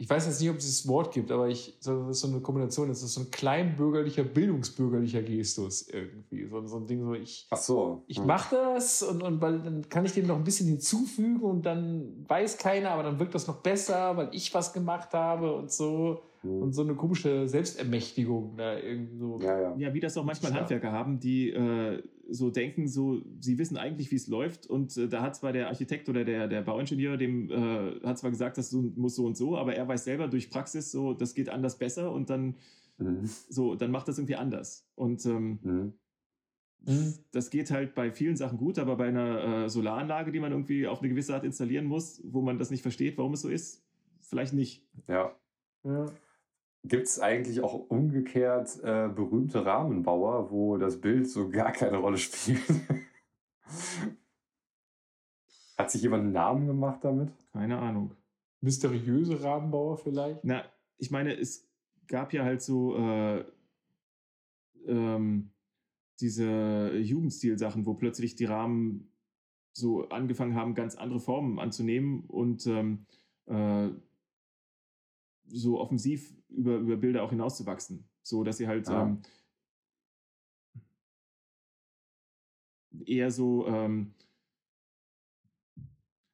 ich weiß jetzt nicht, ob es dieses Wort gibt, aber ich, das ist so eine Kombination. Das ist so ein kleinbürgerlicher, bildungsbürgerlicher Gestus irgendwie. So, so ein Ding, so ich, Ach so. ich hm. mache das und, und weil dann kann ich dem noch ein bisschen hinzufügen und dann weiß keiner, aber dann wirkt das noch besser, weil ich was gemacht habe und so. Hm. und so eine komische Selbstermächtigung da irgendwie so. Ja, ja. Ja, wie das auch manchmal. Handwerker haben, die äh, so denken, so sie wissen eigentlich, wie es läuft. Und äh, da hat zwar der Architekt oder der, der Bauingenieur, dem äh, hat zwar gesagt, das so, muss so und so, aber er weiß selber durch Praxis so, das geht anders besser und dann Mhm. so, dann macht das irgendwie anders. Und ähm, Mhm. Mhm. das geht halt bei vielen Sachen gut, aber bei einer äh, Solaranlage, die man irgendwie auf eine gewisse Art installieren muss, wo man das nicht versteht, warum es so ist, vielleicht nicht. Ja. Ja. Gibt es eigentlich auch umgekehrt äh, berühmte Rahmenbauer, wo das Bild so gar keine Rolle spielt? Hat sich jemand einen Namen gemacht damit? Keine Ahnung. Mysteriöse Rahmenbauer vielleicht? Na, ich meine, es gab ja halt so äh, ähm, diese Jugendstil-Sachen, wo plötzlich die Rahmen so angefangen haben, ganz andere Formen anzunehmen und ähm, äh, so offensiv über, über Bilder auch hinauszuwachsen. So dass sie halt Ja. ähm, eher so ähm,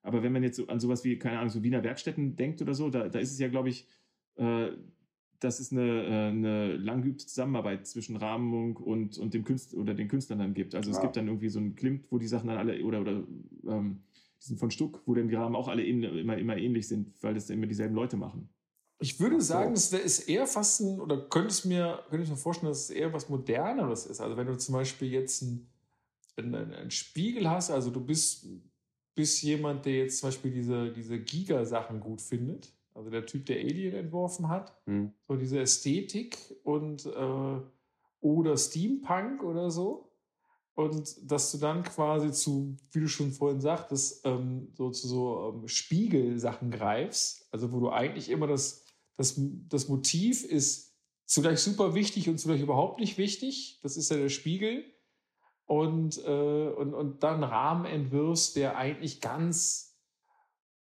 aber wenn man jetzt so an sowas wie, keine Ahnung, so Wiener Werkstätten denkt oder so, da, da ist es ja, glaube ich, äh, dass es eine, äh, eine lang geübte Zusammenarbeit zwischen Rahmung und, und dem Künstler oder den Künstlern dann gibt. Also es Ja. gibt dann irgendwie so einen Klimt, wo die Sachen dann alle, oder, oder ähm, diesen von Stuck, wo dann die Rahmen auch alle ähn- immer, immer ähnlich sind, weil das dann immer dieselben Leute machen. Ich würde so. sagen, es ist eher fast ein, oder könnte es mir, könnte ich mir vorstellen, dass es eher was Moderneres ist. Also wenn du zum Beispiel jetzt ein, wenn einen Spiegel hast, also du bist, bist jemand, der jetzt zum Beispiel diese, diese Giga-Sachen gut findet, also der Typ, der Alien entworfen hat, Hm. so diese Ästhetik und äh, oder Steampunk oder so. Und dass du dann quasi zu, wie du schon vorhin sagtest, ähm, so zu so ähm, Spiegelsachen greifst, also wo du eigentlich immer das, das, das Motiv ist zugleich super wichtig und zugleich überhaupt nicht wichtig. Das ist ja der Spiegel. Und, äh, und, und dann Rahmen entwirfst, der eigentlich ganz,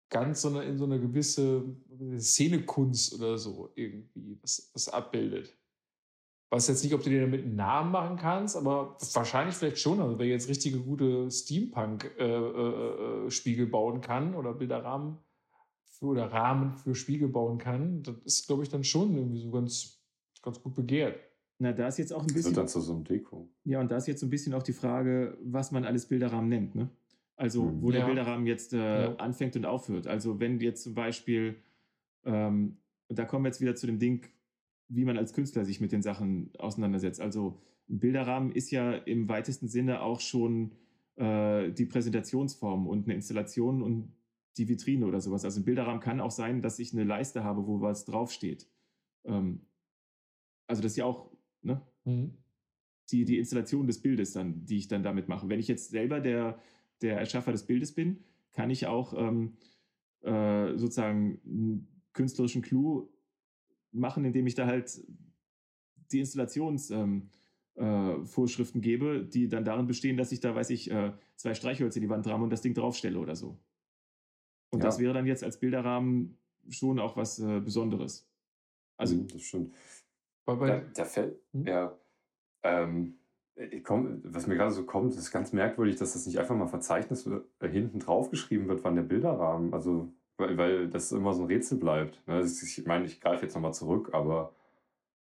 ganz so eine, in so eine gewisse Szenekunst oder so irgendwie das, das abbildet. Weiß jetzt nicht, ob du dir damit einen Namen machen kannst, aber wahrscheinlich vielleicht schon. Also wer jetzt richtige gute Steampunk-Spiegel bauen kann oder Bilderrahmen für, oder Rahmen für Spiegel bauen kann, das ist, glaube ich, dann schon irgendwie so ganz, ganz gut begehrt. Na, da ist jetzt auch ein Das wird bisschen. dann zu so einem Deko. Ja, und da ist jetzt so ein bisschen auch die Frage, was man alles Bilderrahmen nennt. Ne? Also, Mhm. wo der Ja. Bilderrahmen jetzt äh, Ja. anfängt und aufhört. Also, wenn jetzt zum Beispiel, ähm, da kommen wir jetzt wieder zu dem Ding, wie man als Künstler sich mit den Sachen auseinandersetzt. Also, ein Bilderrahmen ist ja im weitesten Sinne auch schon äh, die Präsentationsform und eine Installation und die Vitrine oder sowas. Also, ein Bilderrahmen kann auch sein, dass ich eine Leiste habe, wo was draufsteht. Ähm, also, das ist ja auch, ne? die, die Installation des Bildes dann, die ich dann damit mache. Wenn ich jetzt selber der, der Erschaffer des Bildes bin, kann ich auch ähm, äh, sozusagen einen künstlerischen Clou machen, indem ich da halt die Installationsvorschriften ähm, äh, gebe, die dann darin bestehen, dass ich da, weiß ich, äh, zwei Streichhölzer in die Wand ramme und das Ding draufstelle oder so. Und Ja. das wäre dann jetzt als Bilderrahmen schon auch was äh, Besonderes. Also, Mhm, das stimmt. Weil bei, Da, da fällt, Hm? ja, ähm, ich komm, was mir gerade so kommt, ist ganz merkwürdig, dass das nicht einfach mal Verzeichnis wird, äh, hinten drauf geschrieben wird, wann der Bilderrahmen, also, weil, weil das immer so ein Rätsel bleibt. Ne? Ist- Ich meine, ich greife jetzt nochmal zurück, aber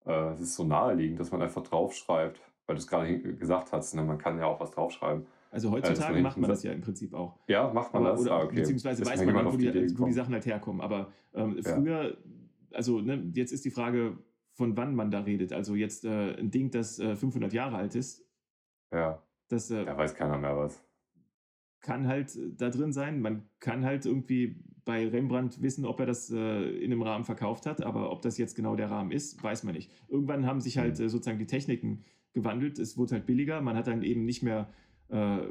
äh, es ist so naheliegend, dass man einfach draufschreibt, weil du es gerade hin- gesagt hast, ne? man kann ja auch was draufschreiben. Also heutzutage macht man das ja im Prinzip auch. Ja, macht man das? oder, ah, okay. Beziehungsweise Ist weiß man dann, wo die, wo die. Sachen halt herkommen. Aber ähm, Ja. früher, also ne, jetzt ist die Frage, von wann man da redet. Also jetzt äh, ein Ding, das äh, 500 Jahre alt ist, Ja, das äh, da weiß keiner mehr was. kann halt äh, da drin sein. Man kann halt irgendwie bei Rembrandt wissen, ob er das äh, in einem Rahmen verkauft hat, aber ob das jetzt genau der Rahmen ist, weiß man nicht. Irgendwann haben sich halt Mhm. sozusagen die Techniken gewandelt. Es wurde halt billiger. Man hat dann eben nicht mehr äh,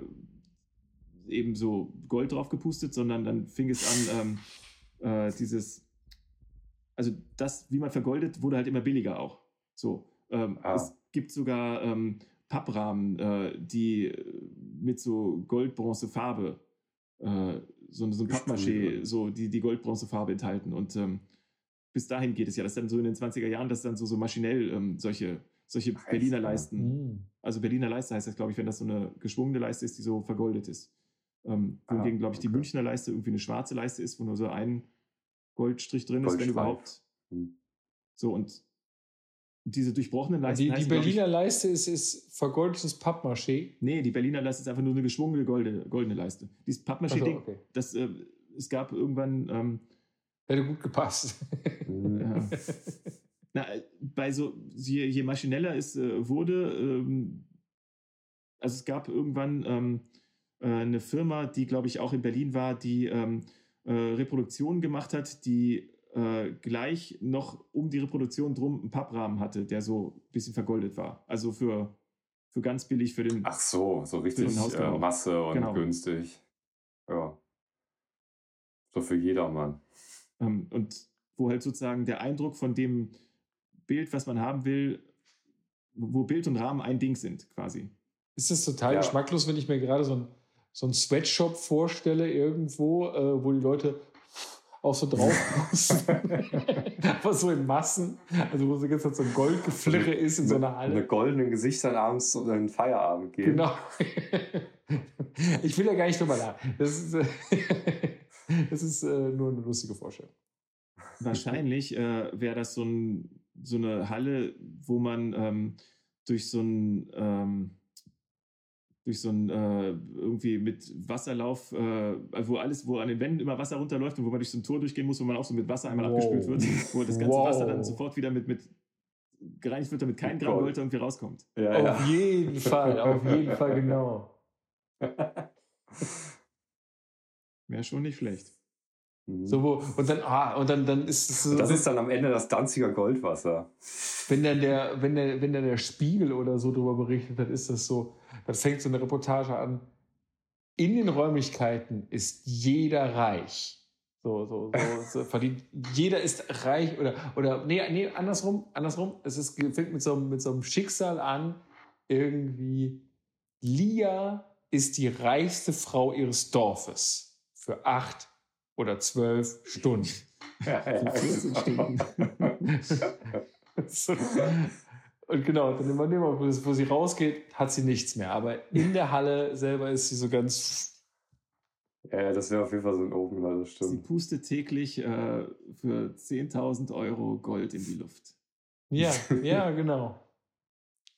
eben so Gold drauf gepustet, sondern dann fing es an, ähm, äh, dieses, also das, wie man vergoldet, wurde halt immer billiger auch. So. Ähm, Ah. Es gibt sogar ähm, Papprahmen, äh, die äh, mit so Gold-Bronze-Farbe, äh, so, so ein Pappmaché, so die, die Gold-Bronze-Farbe enthalten. Und ähm, bis dahin geht es ja, dass dann so in den 20er Jahren, dass dann so, so maschinell ähm, solche, solche Ach, echt? Berliner Ja. Leisten, Hm. also Berliner Leiste heißt das, glaube ich, wenn das so eine geschwungene Leiste ist, die so vergoldet ist. Ähm, Ah, wohingegen, glaube ich, die okay. Münchner Leiste irgendwie eine schwarze Leiste ist, wo nur so ein Goldstrich drin ist, wenn überhaupt. Hm. So, und diese durchbrochenen Leisten. Die, die glaub ich- Berliner Leiste ist, ist vergoldetes Pappmaché. Nee, die Berliner Leiste ist einfach nur eine geschwungene goldene, goldene Leiste. Dieses Pappmaché-Ding, Achso, okay. das, äh, es gab irgendwann, ähm, Hätte gut gepasst. Mhm. Ja. Na, äh, bei so, je, je maschineller es äh, wurde, ähm, also es gab irgendwann ähm, äh, eine Firma, die, glaube ich, auch in Berlin war, die ähm, äh, Reproduktionen gemacht hat, die äh, gleich noch um die Reproduktion drum einen Papprahmen hatte, der so ein bisschen vergoldet war. Also für, für ganz billig für den. Ach so, so richtig äh. Masse und Genau. günstig. Ja. So für jedermann. Ähm, und wo halt sozusagen der Eindruck von dem Bild, was man haben will, wo Bild und Rahmen ein Ding sind, quasi. Ist das total Ja. geschmacklos, wenn ich mir gerade so ein, so ein Sweatshop vorstelle irgendwo, äh, wo die Leute auch so drauf müssen. Aber so in Massen. Also wo so jetzt so ein Goldgeflirre ist in so einer Halle. Mit goldenen Gesichtern abends in den Feierabend gehen. Genau. Ich will ja gar nicht drüber nach. Das ist, äh, das ist äh, nur eine lustige Vorstellung. Wahrscheinlich äh, wäre das so, ein, so eine Halle, wo man ähm, durch so ein ähm, durch so ein äh, irgendwie mit Wasserlauf, äh, wo alles, wo an den Wänden immer Wasser runterläuft und wo man durch so ein Tor durchgehen muss, wo man auch so mit Wasser einmal Wow. abgespült wird, wo das ganze Wow. Wasser dann sofort wieder mit, mit gereinigt wird, damit kein Mit Gramm Gold. Gold irgendwie rauskommt. Ja, Auf ja. jeden Fall, auf jeden Fall, genau. Wäre schon nicht schlecht. Mhm. So, wo, und dann, ah, und dann, dann ist es so, das ist dann am Ende das Danziger Goldwasser. wenn dann der, wenn der, wenn dann der Spiegel oder so darüber berichtet, dann ist das so, dann fängt so eine Reportage an. In den Räumlichkeiten ist jeder reich. So, so, so, so verdient. Jeder ist reich oder, oder, nee, nee, andersrum, andersrum. Es ist, fängt mit so, einem- mit so einem Schicksal an. Irgendwie, Lia ist die reichste Frau ihres Dorfes für acht oder zwölf Stunden. Ja, ja. 14 Stunden. So. Und genau, dann immer, immer wo, wo sie rausgeht, hat sie nichts mehr. Aber in der Halle selber ist sie so ganz. ja, das wäre auf jeden Fall so ein Opener, das Sie stimmt. pustet täglich äh, für 10.000 Euro Gold in die Luft. Ja, ja, genau.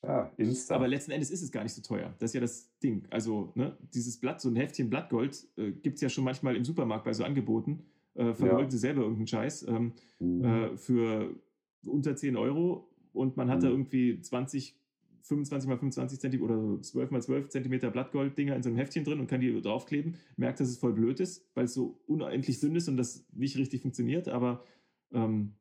Ja, Insta. Aber letzten Endes ist es gar nicht so teuer. Das ist ja das Ding. Also, ne, dieses Blatt, so ein Heftchen Blattgold, äh, gibt es ja schon manchmal im Supermarkt bei so Angeboten. Äh, vergolden sie selber irgendeinen Scheiß ähm, Mhm. äh, für unter 10 Euro und man hat da Mhm. irgendwie 20, 25 mal 25 Zentimeter oder so 12 mal 12 Zentimeter Blattgold-Dinger in so einem Heftchen drin und kann die draufkleben. Merkt, dass es voll blöd ist, weil es so unendlich dünn ist und das nicht richtig funktioniert. Aber ähm,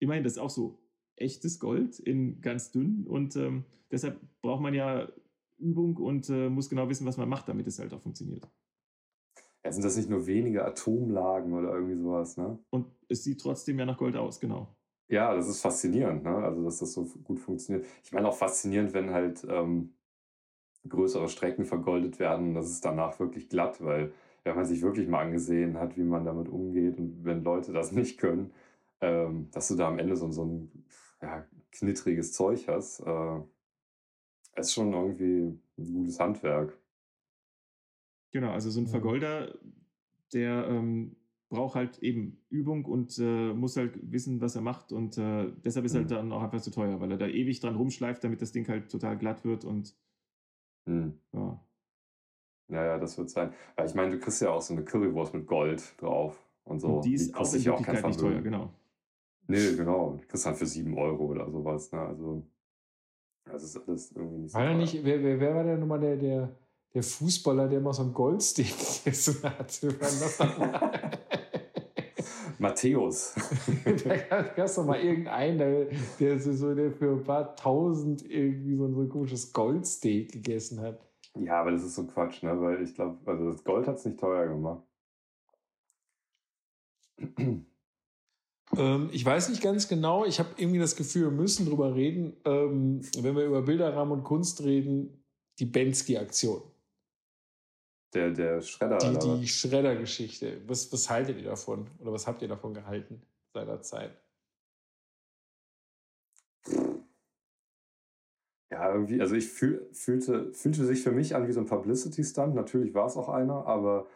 immerhin, das ist auch so echtes Gold in ganz dünn und ähm, deshalb braucht man ja Übung und äh, muss genau wissen, was man macht, damit es halt auch funktioniert. ja, sind das nicht nur wenige Atomlagen oder irgendwie sowas, ne? Und es sieht trotzdem ja nach Gold aus, genau. Ja, das ist faszinierend, ne? Also, dass das so gut funktioniert. Ich meine auch faszinierend, wenn halt ähm, größere Strecken vergoldet werden, das ist danach wirklich glatt, weil wenn man sich wirklich mal angesehen hat, wie man damit umgeht und wenn Leute das nicht können, ähm, dass du da am Ende so, so ein ja, knittriges Zeug hast, äh, ist schon irgendwie ein gutes Handwerk. Genau, also so ein Mhm. Vergolder, der ähm, braucht halt eben Übung und äh, muss halt wissen, was er macht. Und äh, deshalb ist er halt Mhm. dann auch einfach zu teuer, weil er da ewig dran rumschleift, damit das Ding halt total glatt wird und Hm. ja. Ja, ja, das wird sein. Weil ich meine, du kriegst ja auch so eine Currywurst mit Gold drauf und so. und die ist auch kostet in auch kein nicht teuer, genau. Nee, genau. Du kriegst halt für 7 Euro oder sowas. Ne? Also, das ist alles irgendwie nicht so. War nicht, wer, wer, wer war denn nochmal der, der, der Fußballer, der mal so ein Goldstick gegessen hat? Das? Matthäus. da gab es doch mal irgendeinen, der, der, so, so, der für ein paar tausend irgendwie so ein, so ein komisches Goldsteak gegessen hat. ja, aber das ist so Quatsch, ne? Weil ich glaube, also das Gold hat es nicht teuer gemacht. Ähm, ich weiß nicht ganz genau. Ich habe irgendwie das Gefühl, wir müssen drüber reden, ähm, wenn wir über Bilderrahmen und Kunst reden, die Bensky-Aktion. Der, der Schredder. Die, die? Schredder-Geschichte. Was, was haltet ihr davon? Oder was habt ihr davon gehalten seinerzeit? Ja, irgendwie, also ich fühl, fühlte, fühlte sich für mich an wie so ein Publicity-Stunt. Natürlich war es auch einer, aber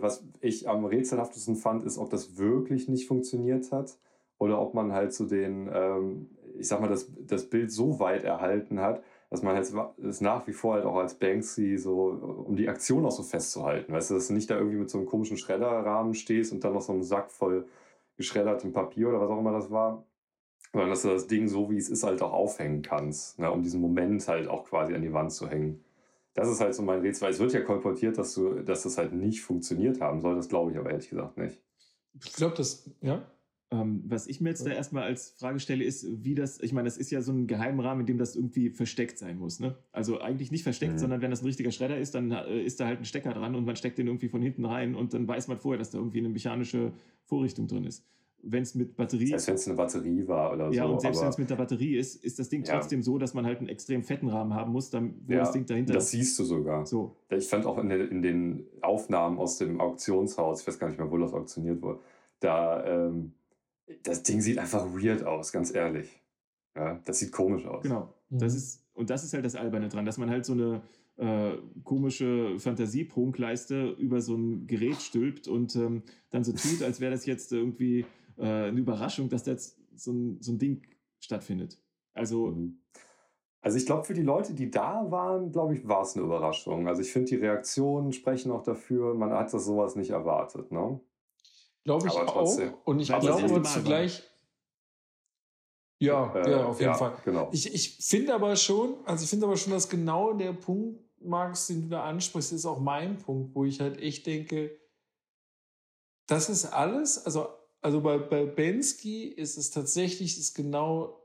was ich am rätselhaftesten fand, ist, ob das wirklich nicht funktioniert hat oder ob man halt so den, ähm, ich sag mal, das, das Bild so weit erhalten hat, dass man halt es nach wie vor halt auch als Banksy so, um die Aktion auch so festzuhalten. Weißt du, dass du nicht da irgendwie mit so einem komischen Schredderrahmen stehst und dann noch so einem Sack voll geschreddertem Papier oder was auch immer das war, sondern dass du das Ding so wie es ist halt auch aufhängen kannst, ne, um diesen Moment halt auch quasi an die Wand zu hängen. Das ist halt so mein Rätsel, weil es wird ja kolportiert, dass, du, dass das halt nicht funktioniert haben soll. Das glaube ich aber ehrlich gesagt nicht. Ich glaube, das, ja. Ähm, was ich mir jetzt da erstmal als Frage stelle, ist, wie das, ich meine, das ist ja so ein Geheimrahmen, in dem das irgendwie versteckt sein muss. Ne? Also eigentlich nicht versteckt, mhm. sondern wenn das ein richtiger Schredder ist, dann äh, ist da halt ein Stecker dran und man steckt den irgendwie von hinten rein und dann weiß man vorher, dass da irgendwie eine mechanische Vorrichtung drin ist. Wenn es mit Batterie. Selbst wenn es eine Batterie war oder ja, so. Ja, und selbst wenn es mit der Batterie ist, ist das Ding ja. trotzdem so, dass man halt einen extrem fetten Rahmen haben muss, dann, wo ja, das Ding dahinter das ist. Das siehst du sogar. So. Ich fand auch in, den, in den Aufnahmen aus dem Auktionshaus, ich weiß gar nicht mehr, wo das auktioniert wurde, da. Ähm, das Ding sieht einfach weird aus, ganz ehrlich. Ja, das sieht komisch aus. Genau. Mhm. Das ist, und das ist halt das Alberne dran, dass man halt so eine äh, komische Fantasieprunkleiste über so ein Gerät stülpt und ähm, dann so tut, als wäre das jetzt irgendwie äh, eine Überraschung, dass da jetzt so ein, so ein Ding stattfindet. Also. Mhm. Also ich glaube, für die Leute, die da waren, glaube ich, war es eine Überraschung. Also ich finde, die Reaktionen sprechen auch dafür, man hat das sowas nicht erwartet. Ne? Glaube ich auch. Und ich glaube aber zugleich. Ja, äh, ja, auf jeden ja, Fall. Genau. Ich, ich finde aber schon, also ich finde aber schon, dass genau der Punkt, Marx, den du da ansprichst, ist auch mein Punkt, wo ich halt echt denke, das ist alles, also, also bei, bei Bensky ist es tatsächlich, ist genau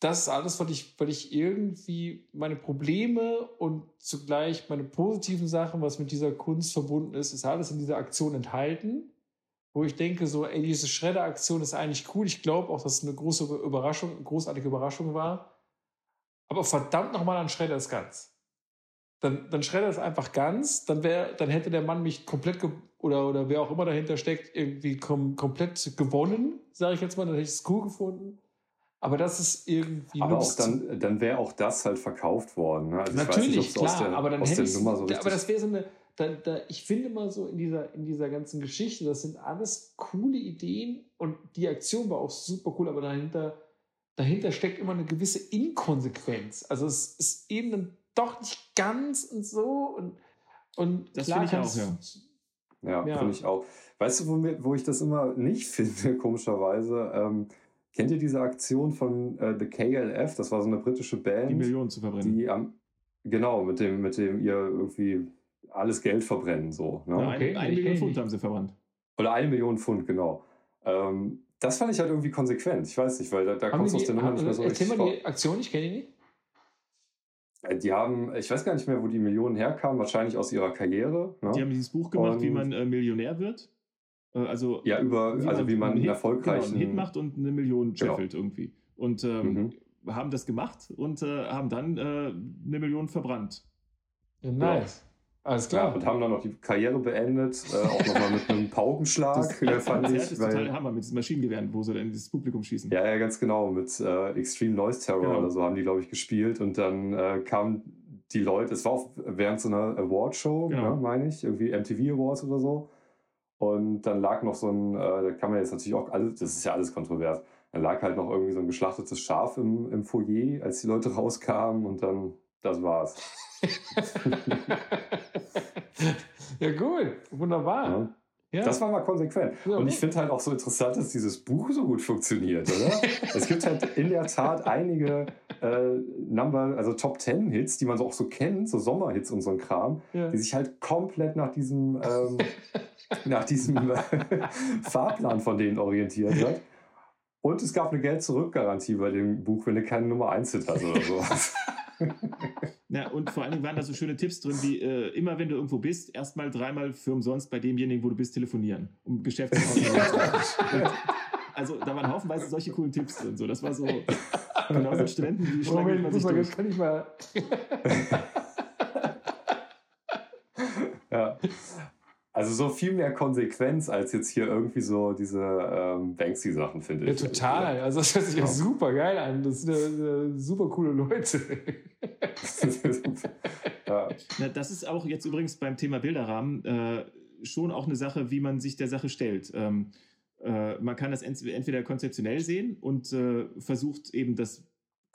das alles, was ich, weil ich irgendwie meine Probleme und zugleich meine positiven Sachen, was mit dieser Kunst verbunden ist, ist alles in dieser Aktion enthalten wo ich denke, so, ey, diese Schredder-Aktion ist eigentlich cool. Ich glaube auch, dass es eine große Überraschung, eine großartige Überraschung war. Aber verdammt nochmal an Schredder ist ganz. Dann, dann Schredder ist einfach ganz, dann, wär, dann hätte der Mann mich komplett oder, oder wer auch immer dahinter steckt, irgendwie kom komplett gewonnen, sage ich jetzt mal, dann hätte ich es cool gefunden. Aber das ist irgendwie. Aber auch dann, dann wäre auch das halt verkauft worden. Ne? Also Natürlich, nicht, klar, der, aber dann hätte ich. So aber das wäre so eine, da, da, ich finde mal so in dieser, in dieser ganzen Geschichte, das sind alles coole Ideen und die Aktion war auch super cool, aber dahinter, dahinter steckt immer eine gewisse Inkonsequenz. Also es ist eben dann doch nicht ganz und so und, und das finde ich auch, ja. Ja, ja. finde ich auch. Weißt du, wo, mir, wo ich das immer nicht finde, komischerweise? Ähm, kennt ihr diese Aktion von äh, The KLF? Das war so eine britische Band. Die Millionen zu verbrennen. Die am, genau, mit dem, mit dem ihr irgendwie alles Geld verbrennen. So, ne? ja, okay, eine, eine Million Pfund haben sie verbrannt. Oder eine Million Pfund, genau. Ähm, das fand ich halt irgendwie konsequent. Ich weiß nicht, weil da, da kommst du aus der Nummer nicht mehr so richtig Erzähl mal die Aktion, ich kenne die nicht. Äh, die haben, ich weiß gar nicht mehr, wo die Millionen herkamen, wahrscheinlich aus ihrer Karriere. Ne? Die haben dieses Buch gemacht, und wie man äh, Millionär wird. Äh, also, ja, über, wie also wie man einen Hit, erfolgreichen genau, einen Hit macht und eine Million scheffelt genau. irgendwie. Und ähm, mhm. haben das gemacht und äh, haben dann äh, eine Million verbrannt. Ja, nice. Alles klar. Und haben dann noch die Karriere beendet, äh, auch nochmal mit einem Paukenschlag, das, äh, fand ich. Das ist weil, total Hammer mit diesen Maschinengewehren, wo sie dann ins Publikum schießen. Ja, ja, ganz genau. Mit äh, Extreme Noise Terror genau. oder so haben die, glaube ich, gespielt. Und dann äh, kamen die Leute, es war auch während so einer Award-Show, genau. ne, meine ich, irgendwie MTV Awards oder so. Und dann lag noch so ein, äh, da kann man jetzt natürlich auch, alles, das ist ja alles kontrovers, dann lag halt noch irgendwie so ein geschlachtetes Schaf im, im Foyer, als die Leute rauskamen und dann, das war's. Ja, gut, wunderbar. Ja. Ja. Das war mal konsequent. Ja, und ich finde halt auch so interessant, dass dieses Buch so gut funktioniert, oder? es gibt halt in der Tat einige äh, Number, also Top Ten Hits, die man so auch so kennt, so Sommerhits und so ein Kram, ja. die sich halt komplett nach diesem, ähm, nach diesem Fahrplan von denen orientiert hat. Und es gab eine Geld-Zurück-Garantie bei dem Buch, wenn du keine Nummer 1 Hit hast oder sowas. Ja, und vor allen Dingen waren da so schöne Tipps drin, wie äh, immer wenn du irgendwo bist, erstmal dreimal für umsonst bei demjenigen, wo du bist, telefonieren, um Geschäfte Also da waren haufenweise solche coolen Tipps drin. So, das war so genau so Studenten, wie schlagelt man sich durch. Kann ich mal ja. Also so viel mehr Konsequenz als jetzt hier irgendwie so diese ähm, Banksy-Sachen, finde ja, ich. Total. Also das hört sich ja super geil an. Das sind ja, super coole Leute. ja. Na, das ist auch jetzt übrigens beim Thema Bilderrahmen äh, schon auch eine Sache, wie man sich der Sache stellt. Ähm, äh, man kann das entweder konzeptionell sehen und äh, versucht eben das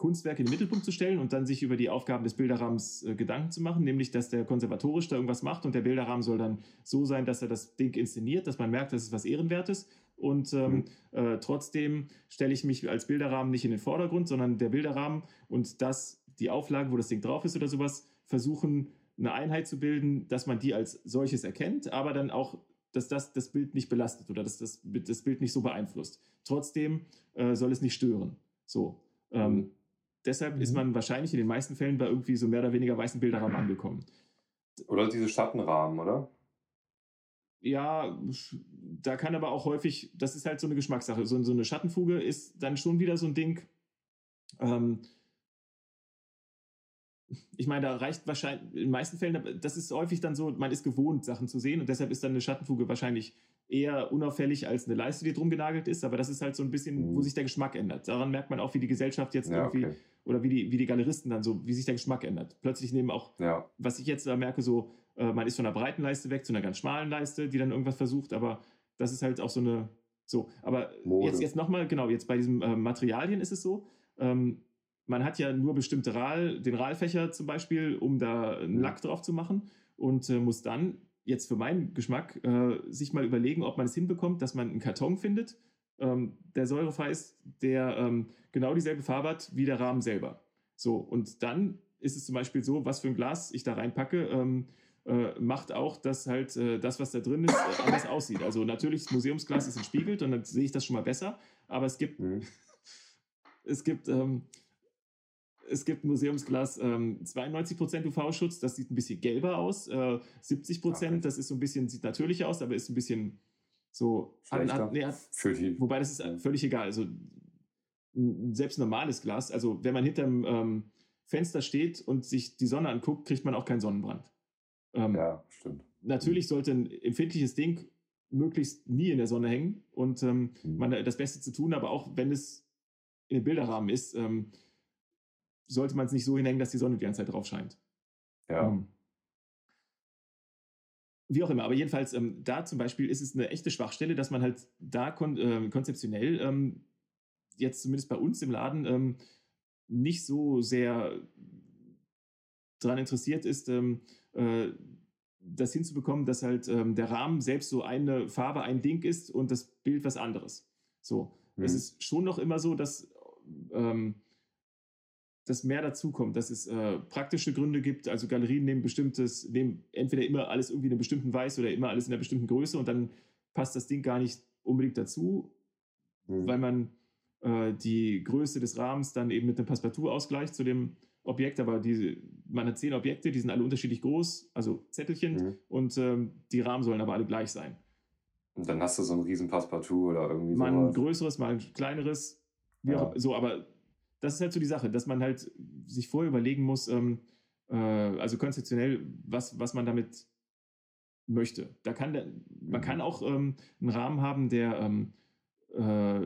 Kunstwerk in den Mittelpunkt zu stellen und dann sich über die Aufgaben des Bilderrahmens äh, Gedanken zu machen, nämlich dass der konservatorisch da irgendwas macht und der Bilderrahmen soll dann so sein, dass er das Ding inszeniert, dass man merkt, das ist was Ehrenwertes. Und ähm, mhm. äh, trotzdem stelle ich mich als Bilderrahmen nicht in den Vordergrund, sondern der Bilderrahmen und das, die Auflage, wo das Ding drauf ist oder sowas, versuchen eine Einheit zu bilden, dass man die als solches erkennt, aber dann auch, dass das das Bild nicht belastet oder dass das, das Bild nicht so beeinflusst. Trotzdem äh, soll es nicht stören. So. Ähm, mhm. Deshalb mhm. ist man wahrscheinlich in den meisten Fällen bei irgendwie so mehr oder weniger weißen Bilderrahmen angekommen. Oder diese Schattenrahmen, oder? Ja, da kann aber auch häufig, das ist halt so eine Geschmackssache. So, so eine Schattenfuge ist dann schon wieder so ein Ding. Ähm, ich meine, da reicht wahrscheinlich, in den meisten Fällen, das ist häufig dann so, man ist gewohnt, Sachen zu sehen und deshalb ist dann eine Schattenfuge wahrscheinlich eher unauffällig als eine Leiste, die drum genagelt ist, aber das ist halt so ein bisschen, wo mhm. sich der Geschmack ändert. Daran merkt man auch, wie die Gesellschaft jetzt ja, irgendwie, okay. oder wie die, wie die Galeristen dann so, wie sich der Geschmack ändert. Plötzlich nehmen auch, ja. was ich jetzt da merke, so, äh, man ist von einer breiten Leiste weg zu einer ganz schmalen Leiste, die dann irgendwas versucht, aber das ist halt auch so eine, so, aber Mode. jetzt, jetzt nochmal, genau, jetzt bei diesen äh, Materialien ist es so, ähm, man hat ja nur bestimmte Rahl, den Rahlfächer zum Beispiel, um da einen Lack drauf zu machen und äh, muss dann jetzt für meinen Geschmack äh, sich mal überlegen, ob man es hinbekommt, dass man einen Karton findet, ähm, der säurefrei ist, der ähm, genau dieselbe Farbe hat wie der Rahmen selber. So, und dann ist es zum Beispiel so, was für ein Glas ich da reinpacke, ähm, äh, macht auch, dass halt äh, das, was da drin ist, äh, anders aussieht. Also natürlich, das Museumsglas ist entspiegelt und dann sehe ich das schon mal besser, aber es gibt, mhm. es gibt ähm, es gibt Museumsglas ähm, 92% UV-Schutz, das sieht ein bisschen gelber aus. Äh, 70%, okay. das ist so ein bisschen, sieht natürlicher aus, aber ist ein bisschen so. An, nee, Für die. Wobei das ist völlig egal. Also selbst normales Glas, also wenn man hinterm ähm, Fenster steht und sich die Sonne anguckt, kriegt man auch keinen Sonnenbrand. Ähm, ja, stimmt. Natürlich sollte ein empfindliches Ding möglichst nie in der Sonne hängen und ähm, mhm. man das Beste zu tun, aber auch wenn es in den Bilderrahmen ist, ähm, sollte man es nicht so hinhängen, dass die Sonne die ganze Zeit drauf scheint. Ja. Ähm, wie auch immer, aber jedenfalls, ähm, da zum Beispiel ist es eine echte Schwachstelle, dass man halt da kon äh, konzeptionell ähm, jetzt zumindest bei uns im Laden ähm, nicht so sehr daran interessiert ist, ähm, äh, das hinzubekommen, dass halt ähm, der Rahmen selbst so eine Farbe, ein Ding ist und das Bild was anderes. So. Mhm. Es ist schon noch immer so, dass ähm, dass mehr dazukommt, dass es äh, praktische Gründe gibt. Also Galerien nehmen bestimmtes, nehmen entweder immer alles irgendwie in einer bestimmten Weiß oder immer alles in einer bestimmten Größe und dann passt das Ding gar nicht unbedingt dazu, mhm. weil man äh, die Größe des Rahmens dann eben mit einem Passepartout ausgleicht zu dem Objekt. Aber die, man hat zehn Objekte, die sind alle unterschiedlich groß, also Zettelchen, mhm. und ähm, die Rahmen sollen aber alle gleich sein. Und dann hast du so ein riesen Passepartout oder irgendwie Mal ein größeres, mal ein kleineres. Ja. auch, so, aber das ist halt so die Sache, dass man halt sich vorher überlegen muss, ähm, äh, also konzeptionell, was, was man damit möchte. Da kann der, man kann auch ähm, einen Rahmen haben, der ähm, äh,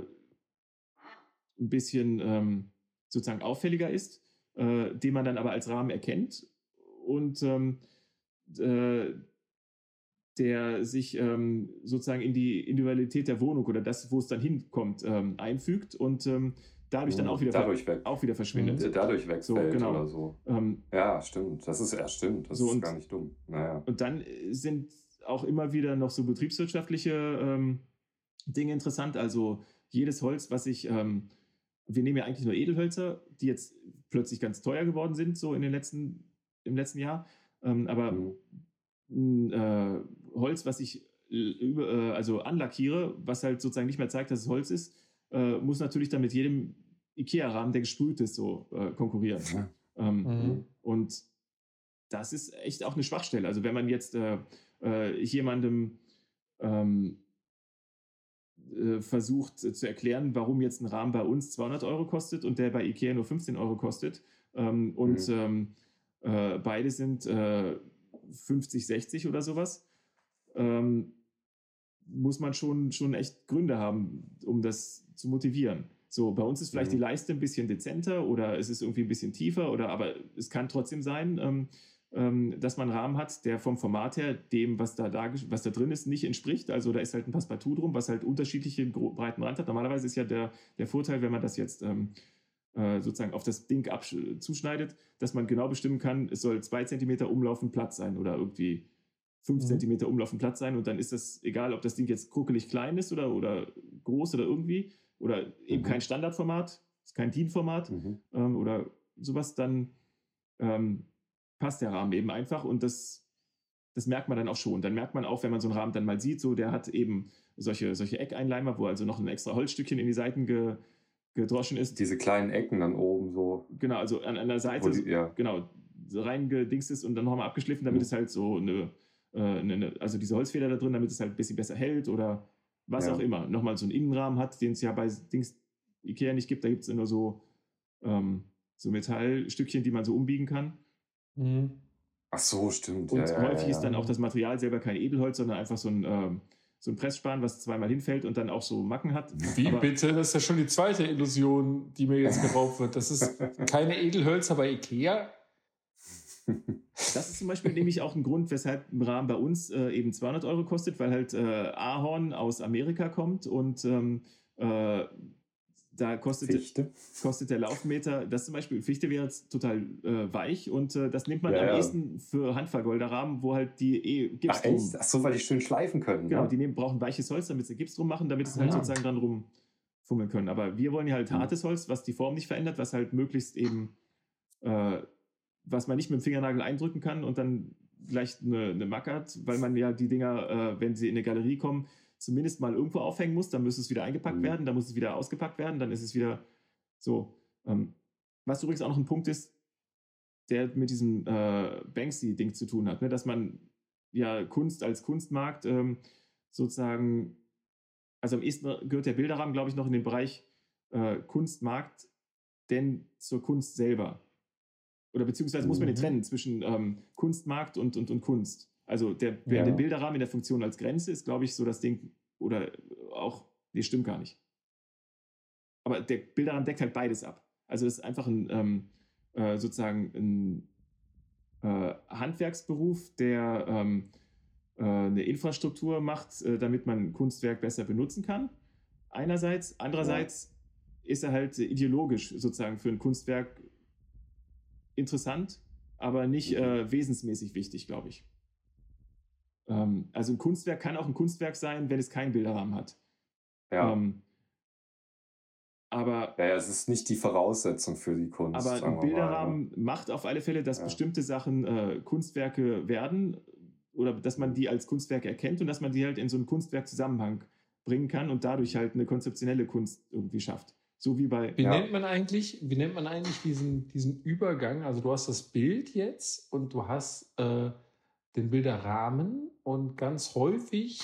ein bisschen ähm, sozusagen auffälliger ist, äh, den man dann aber als Rahmen erkennt und ähm, äh, der sich ähm, sozusagen in die Individualität der Wohnung oder das, wo es dann hinkommt, einfügt und dadurch dann auch wieder, dadurch weg, auch wieder verschwindet. Mhm. Dadurch wegfällt so, genau. oder so. Ähm, ja, stimmt. Das ist ja stimmt. Das so ist und, gar nicht dumm. Naja. Und dann sind auch immer wieder noch so betriebswirtschaftliche ähm, Dinge interessant. Also jedes Holz, was ich, ähm, wir nehmen ja eigentlich nur Edelhölzer, die jetzt plötzlich ganz teuer geworden sind, so in den letzten, im letzten Jahr. Ähm, aber mhm. äh, Holz, was ich über, äh, also anlackiere, was halt sozusagen nicht mehr zeigt, dass es Holz ist, äh, muss natürlich dann mit jedem IKEA-Rahmen, der gesprüht ist, so äh, konkurrieren. Ja. Ähm, mhm. Und das ist echt auch eine Schwachstelle. Also wenn man jetzt äh, äh jemandem ähm, äh, versucht zu erklären, warum jetzt ein Rahmen bei uns 200 Euro kostet und der bei IKEA nur 15 Euro kostet ähm, und mhm. ähm, äh, beide sind 50, 60 oder sowas, ähm, muss man schon, schon echt Gründe haben, um das zu motivieren. So, bei uns ist vielleicht mhm. die Leiste ein bisschen dezenter oder es ist irgendwie ein bisschen tiefer oder aber es kann trotzdem sein, ähm, ähm, dass man einen Rahmen hat, der vom Format her dem, was da, da, was da drin ist, nicht entspricht. Also da ist halt ein Passepartout drum, was halt unterschiedliche breiten Rand hat. Normalerweise ist ja der, der Vorteil, wenn man das jetzt ähm, äh, sozusagen auf das Ding zuschneidet, dass man genau bestimmen kann, es soll zwei Zentimeter umlaufen Platz sein oder irgendwie fünf mhm. Zentimeter umlaufen Platz sein und dann ist das egal, ob das Ding jetzt kruckelig klein ist oder, oder groß oder irgendwie oder eben mhm. kein Standardformat, ist kein DIN-Format mhm. ähm, oder sowas, dann ähm, passt der Rahmen eben einfach und das, das merkt man dann auch schon. Dann merkt man auch, wenn man so einen Rahmen dann mal sieht, so der hat eben solche, solche Eckeinleimer, wo also noch ein extra Holzstückchen in die Seiten ge, gedroschen ist. Diese kleinen Ecken dann oben so. Genau, also an, an der Seite, die, ja. genau, so reingedingst ist und dann nochmal abgeschliffen, damit mhm. es halt so eine, eine, also diese Holzfeder da drin, damit es halt ein bisschen besser hält oder was ja. auch immer. Nochmal so einen Innenrahmen hat, den es ja bei Dings Ikea nicht gibt. Da gibt es nur so, ähm, so Metallstückchen, die man so umbiegen kann. Mhm. Ach so, stimmt. Und ja, häufig ist dann auch das Material selber kein Edelholz, sondern einfach so ein ähm, so ein Pressspan, was zweimal hinfällt und dann auch so Macken hat. Wie aber bitte? Das ist ja schon die zweite Illusion, die mir jetzt geraubt wird. Das ist keine Edelhölzer bei Ikea. Das ist zum Beispiel nämlich auch ein Grund, weshalb ein Rahmen bei uns äh, eben 200 Euro kostet, weil halt äh, Ahorn aus Amerika kommt und ähm, äh, da kostet, Fichte. kostet der Laufmeter, das zum Beispiel, Fichte wäre jetzt total äh, weich und äh, das nimmt man ja, am ja. ehesten für Handvergolderrahmen, wo halt die eh Gips Ach, drum. Echt? Ach so, weil die schön schleifen können. Genau, ne? die nehmen, brauchen weiches Holz, damit sie Gips drum machen, damit sie halt sozusagen dran rumfummeln können. Aber wir wollen ja halt mhm. hartes Holz, was die Form nicht verändert, was halt möglichst eben, äh, was man nicht mit dem Fingernagel eindrücken kann und dann gleich eine, eine Macke hat, weil man ja die Dinger, äh, wenn sie in eine Galerie kommen, zumindest mal irgendwo aufhängen muss, dann muss es wieder eingepackt mhm. werden, dann muss es wieder ausgepackt werden, dann ist es wieder so. Ähm, was übrigens auch noch ein Punkt ist, der mit diesem äh, Banksy-Ding zu tun hat, ne? dass man ja Kunst als Kunstmarkt ähm, sozusagen, also am ehesten gehört der Bilderrahmen, glaube ich, noch in den Bereich äh, Kunstmarkt, denn zur Kunst selber. Oder beziehungsweise muss man den mhm. trennen zwischen ähm, Kunstmarkt und, und, und Kunst. Also der, ja. der Bilderrahmen in der Funktion als Grenze ist, glaube ich, so das Ding, oder auch, nee, stimmt gar nicht. Aber der Bilderrahmen deckt halt beides ab. Also es ist einfach ein, ähm, äh, sozusagen ein äh, Handwerksberuf, der ähm, äh, eine Infrastruktur macht, äh, damit man Kunstwerk besser benutzen kann. Einerseits. Andererseits ja. ist er halt ideologisch sozusagen für ein Kunstwerk interessant, aber nicht mhm. äh, wesensmäßig wichtig, glaube ich. Ähm, also ein Kunstwerk kann auch ein Kunstwerk sein, wenn es keinen Bilderrahmen hat. Ja. Ähm, aber ja, es ist nicht die Voraussetzung für die Kunst. Aber ein Bilderrahmen mal, ja. macht auf alle Fälle, dass ja. bestimmte Sachen äh, Kunstwerke werden oder dass man die als Kunstwerke erkennt und dass man die halt in so einen Kunstwerkzusammenhang bringen kann und dadurch halt eine konzeptionelle Kunst irgendwie schafft. So wie bei. Wie ja. nennt man eigentlich, wie nennt man eigentlich diesen, diesen Übergang? Also du hast das Bild jetzt und du hast äh, den Bilderrahmen und ganz häufig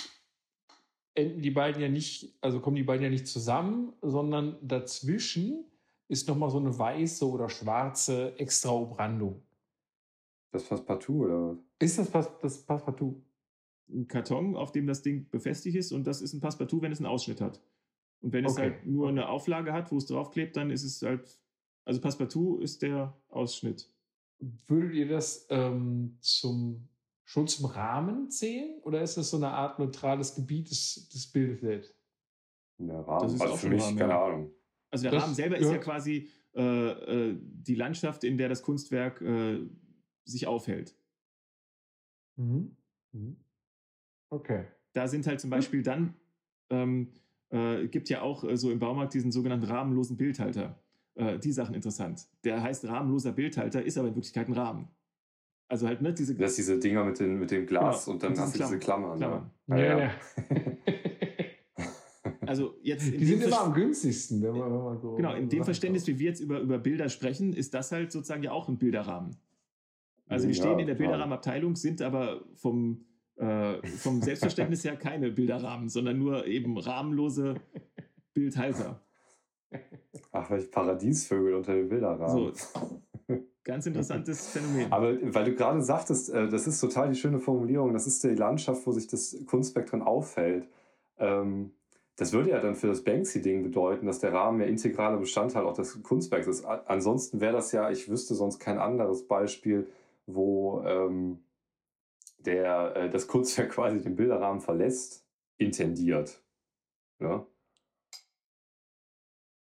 enden die beiden ja nicht, also kommen die beiden ja nicht zusammen, sondern dazwischen ist nochmal so eine weiße oder schwarze extra Umrandung. Das Passepartout oder was? Ist das, Pass, das Passepartout? Ein Karton, auf dem das Ding befestigt ist und das ist ein Passepartout, wenn es einen Ausschnitt hat. Und wenn okay. es halt nur eine Auflage hat, wo es draufklebt, dann ist es halt, also Passepartout ist der Ausschnitt. Würdet ihr das ähm, zum schon zum Rahmen zählen oder ist das so eine Art neutrales Gebiet des, des Bildes selbst? Der Rahmen, das ist also für mich, Rahmen, keine Ahnung. Also der das Rahmen selber ist ja quasi äh, äh, die Landschaft, in der das Kunstwerk äh, sich aufhält. Mhm. Mhm. Okay. Da sind halt zum Beispiel dann, ähm, äh, gibt ja auch äh, so im Baumarkt diesen sogenannten rahmenlosen Bildhalter. Äh, die Sachen interessant. Der heißt rahmenloser Bildhalter, ist aber in Wirklichkeit ein Rahmen. Also halt, ne, diese. Das ist diese Dinger mit, den, mit dem Glas genau, und dann hast du diese Klammern. Klammern. Ja, ja. ja. also jetzt Die sind immer am günstigsten, wenn man, wenn man so. Genau, in dem Verständnis, wie wir jetzt über, über Bilder sprechen, ist das halt sozusagen ja auch ein Bilderrahmen. Also die ja, stehen in der Bilderrahmenabteilung, sind aber vom, äh, vom Selbstverständnis her keine Bilderrahmen, sondern nur eben rahmenlose Bildhalter. Ach, welche Paradiesvögel unter den Bilderrahmen. So. Ganz interessantes Phänomen. Aber weil du gerade sagtest, äh, das ist total die schöne Formulierung, das ist die Landschaft, wo sich das Kunstwerk drin auffällt. Ähm, das würde ja dann für das Banksy-Ding bedeuten, dass der Rahmen ja integraler Bestandteil auch des Kunstwerks ist. Ansonsten wäre das ja, ich wüsste sonst kein anderes Beispiel, wo ähm, der, äh, das Kunstwerk quasi den Bilderrahmen verlässt, intendiert. Ja?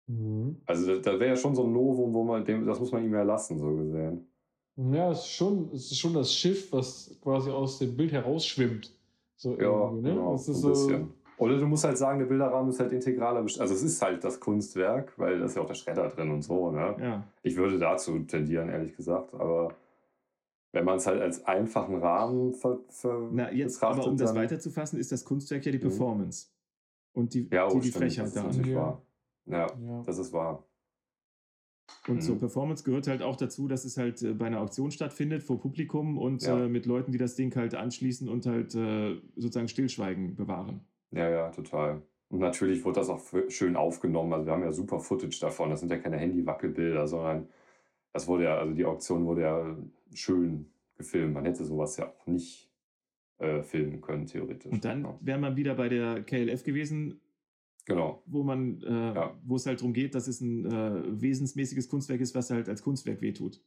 Mhm. Also da, wäre ja schon so ein Novum, wo man dem, das muss man ihm ja lassen, so gesehen. Ja, es ist, schon, es ist schon das Schiff, was quasi aus dem Bild herausschwimmt. So Ja, ne? genau, das so ist ein so, bisschen. Oder du musst halt sagen, der Bilderrahmen ist halt integraler Also es ist halt das Kunstwerk, weil da ist ja auch der Schredder drin und so, ne? Ja. Ich würde dazu tendieren, ehrlich gesagt. Aber wenn man es halt als einfachen Rahmen ver, ver Na, jetzt, betrachtet, aber um das weiterzufassen, ist das Kunstwerk ja die Mhm. Performance. Und die, ja, oh, die, die Frechheit das ist daran. natürlich Ja. wahr. Ja, ja. das ist wahr. Und zur Mhm. Performance gehört halt auch dazu, dass es halt äh, bei einer Auktion stattfindet, vor Publikum und Ja. äh, mit Leuten, die das Ding halt anschließen und halt äh, sozusagen Stillschweigen bewahren. Ja, ja, total. Und natürlich wurde das auch schön aufgenommen. Also wir haben ja super Footage davon. Das sind ja keine Handy-Wackelbilder, sondern das wurde ja, also die Auktion wurde ja schön gefilmt. Man hätte sowas ja auch nicht äh, filmen können, theoretisch. Und dann Ja. wäre man wieder bei der KLF gewesen, Genau. wo man, äh, Ja. wo es halt darum geht, dass es ein äh, wesensmäßiges Kunstwerk ist, was halt als Kunstwerk wehtut.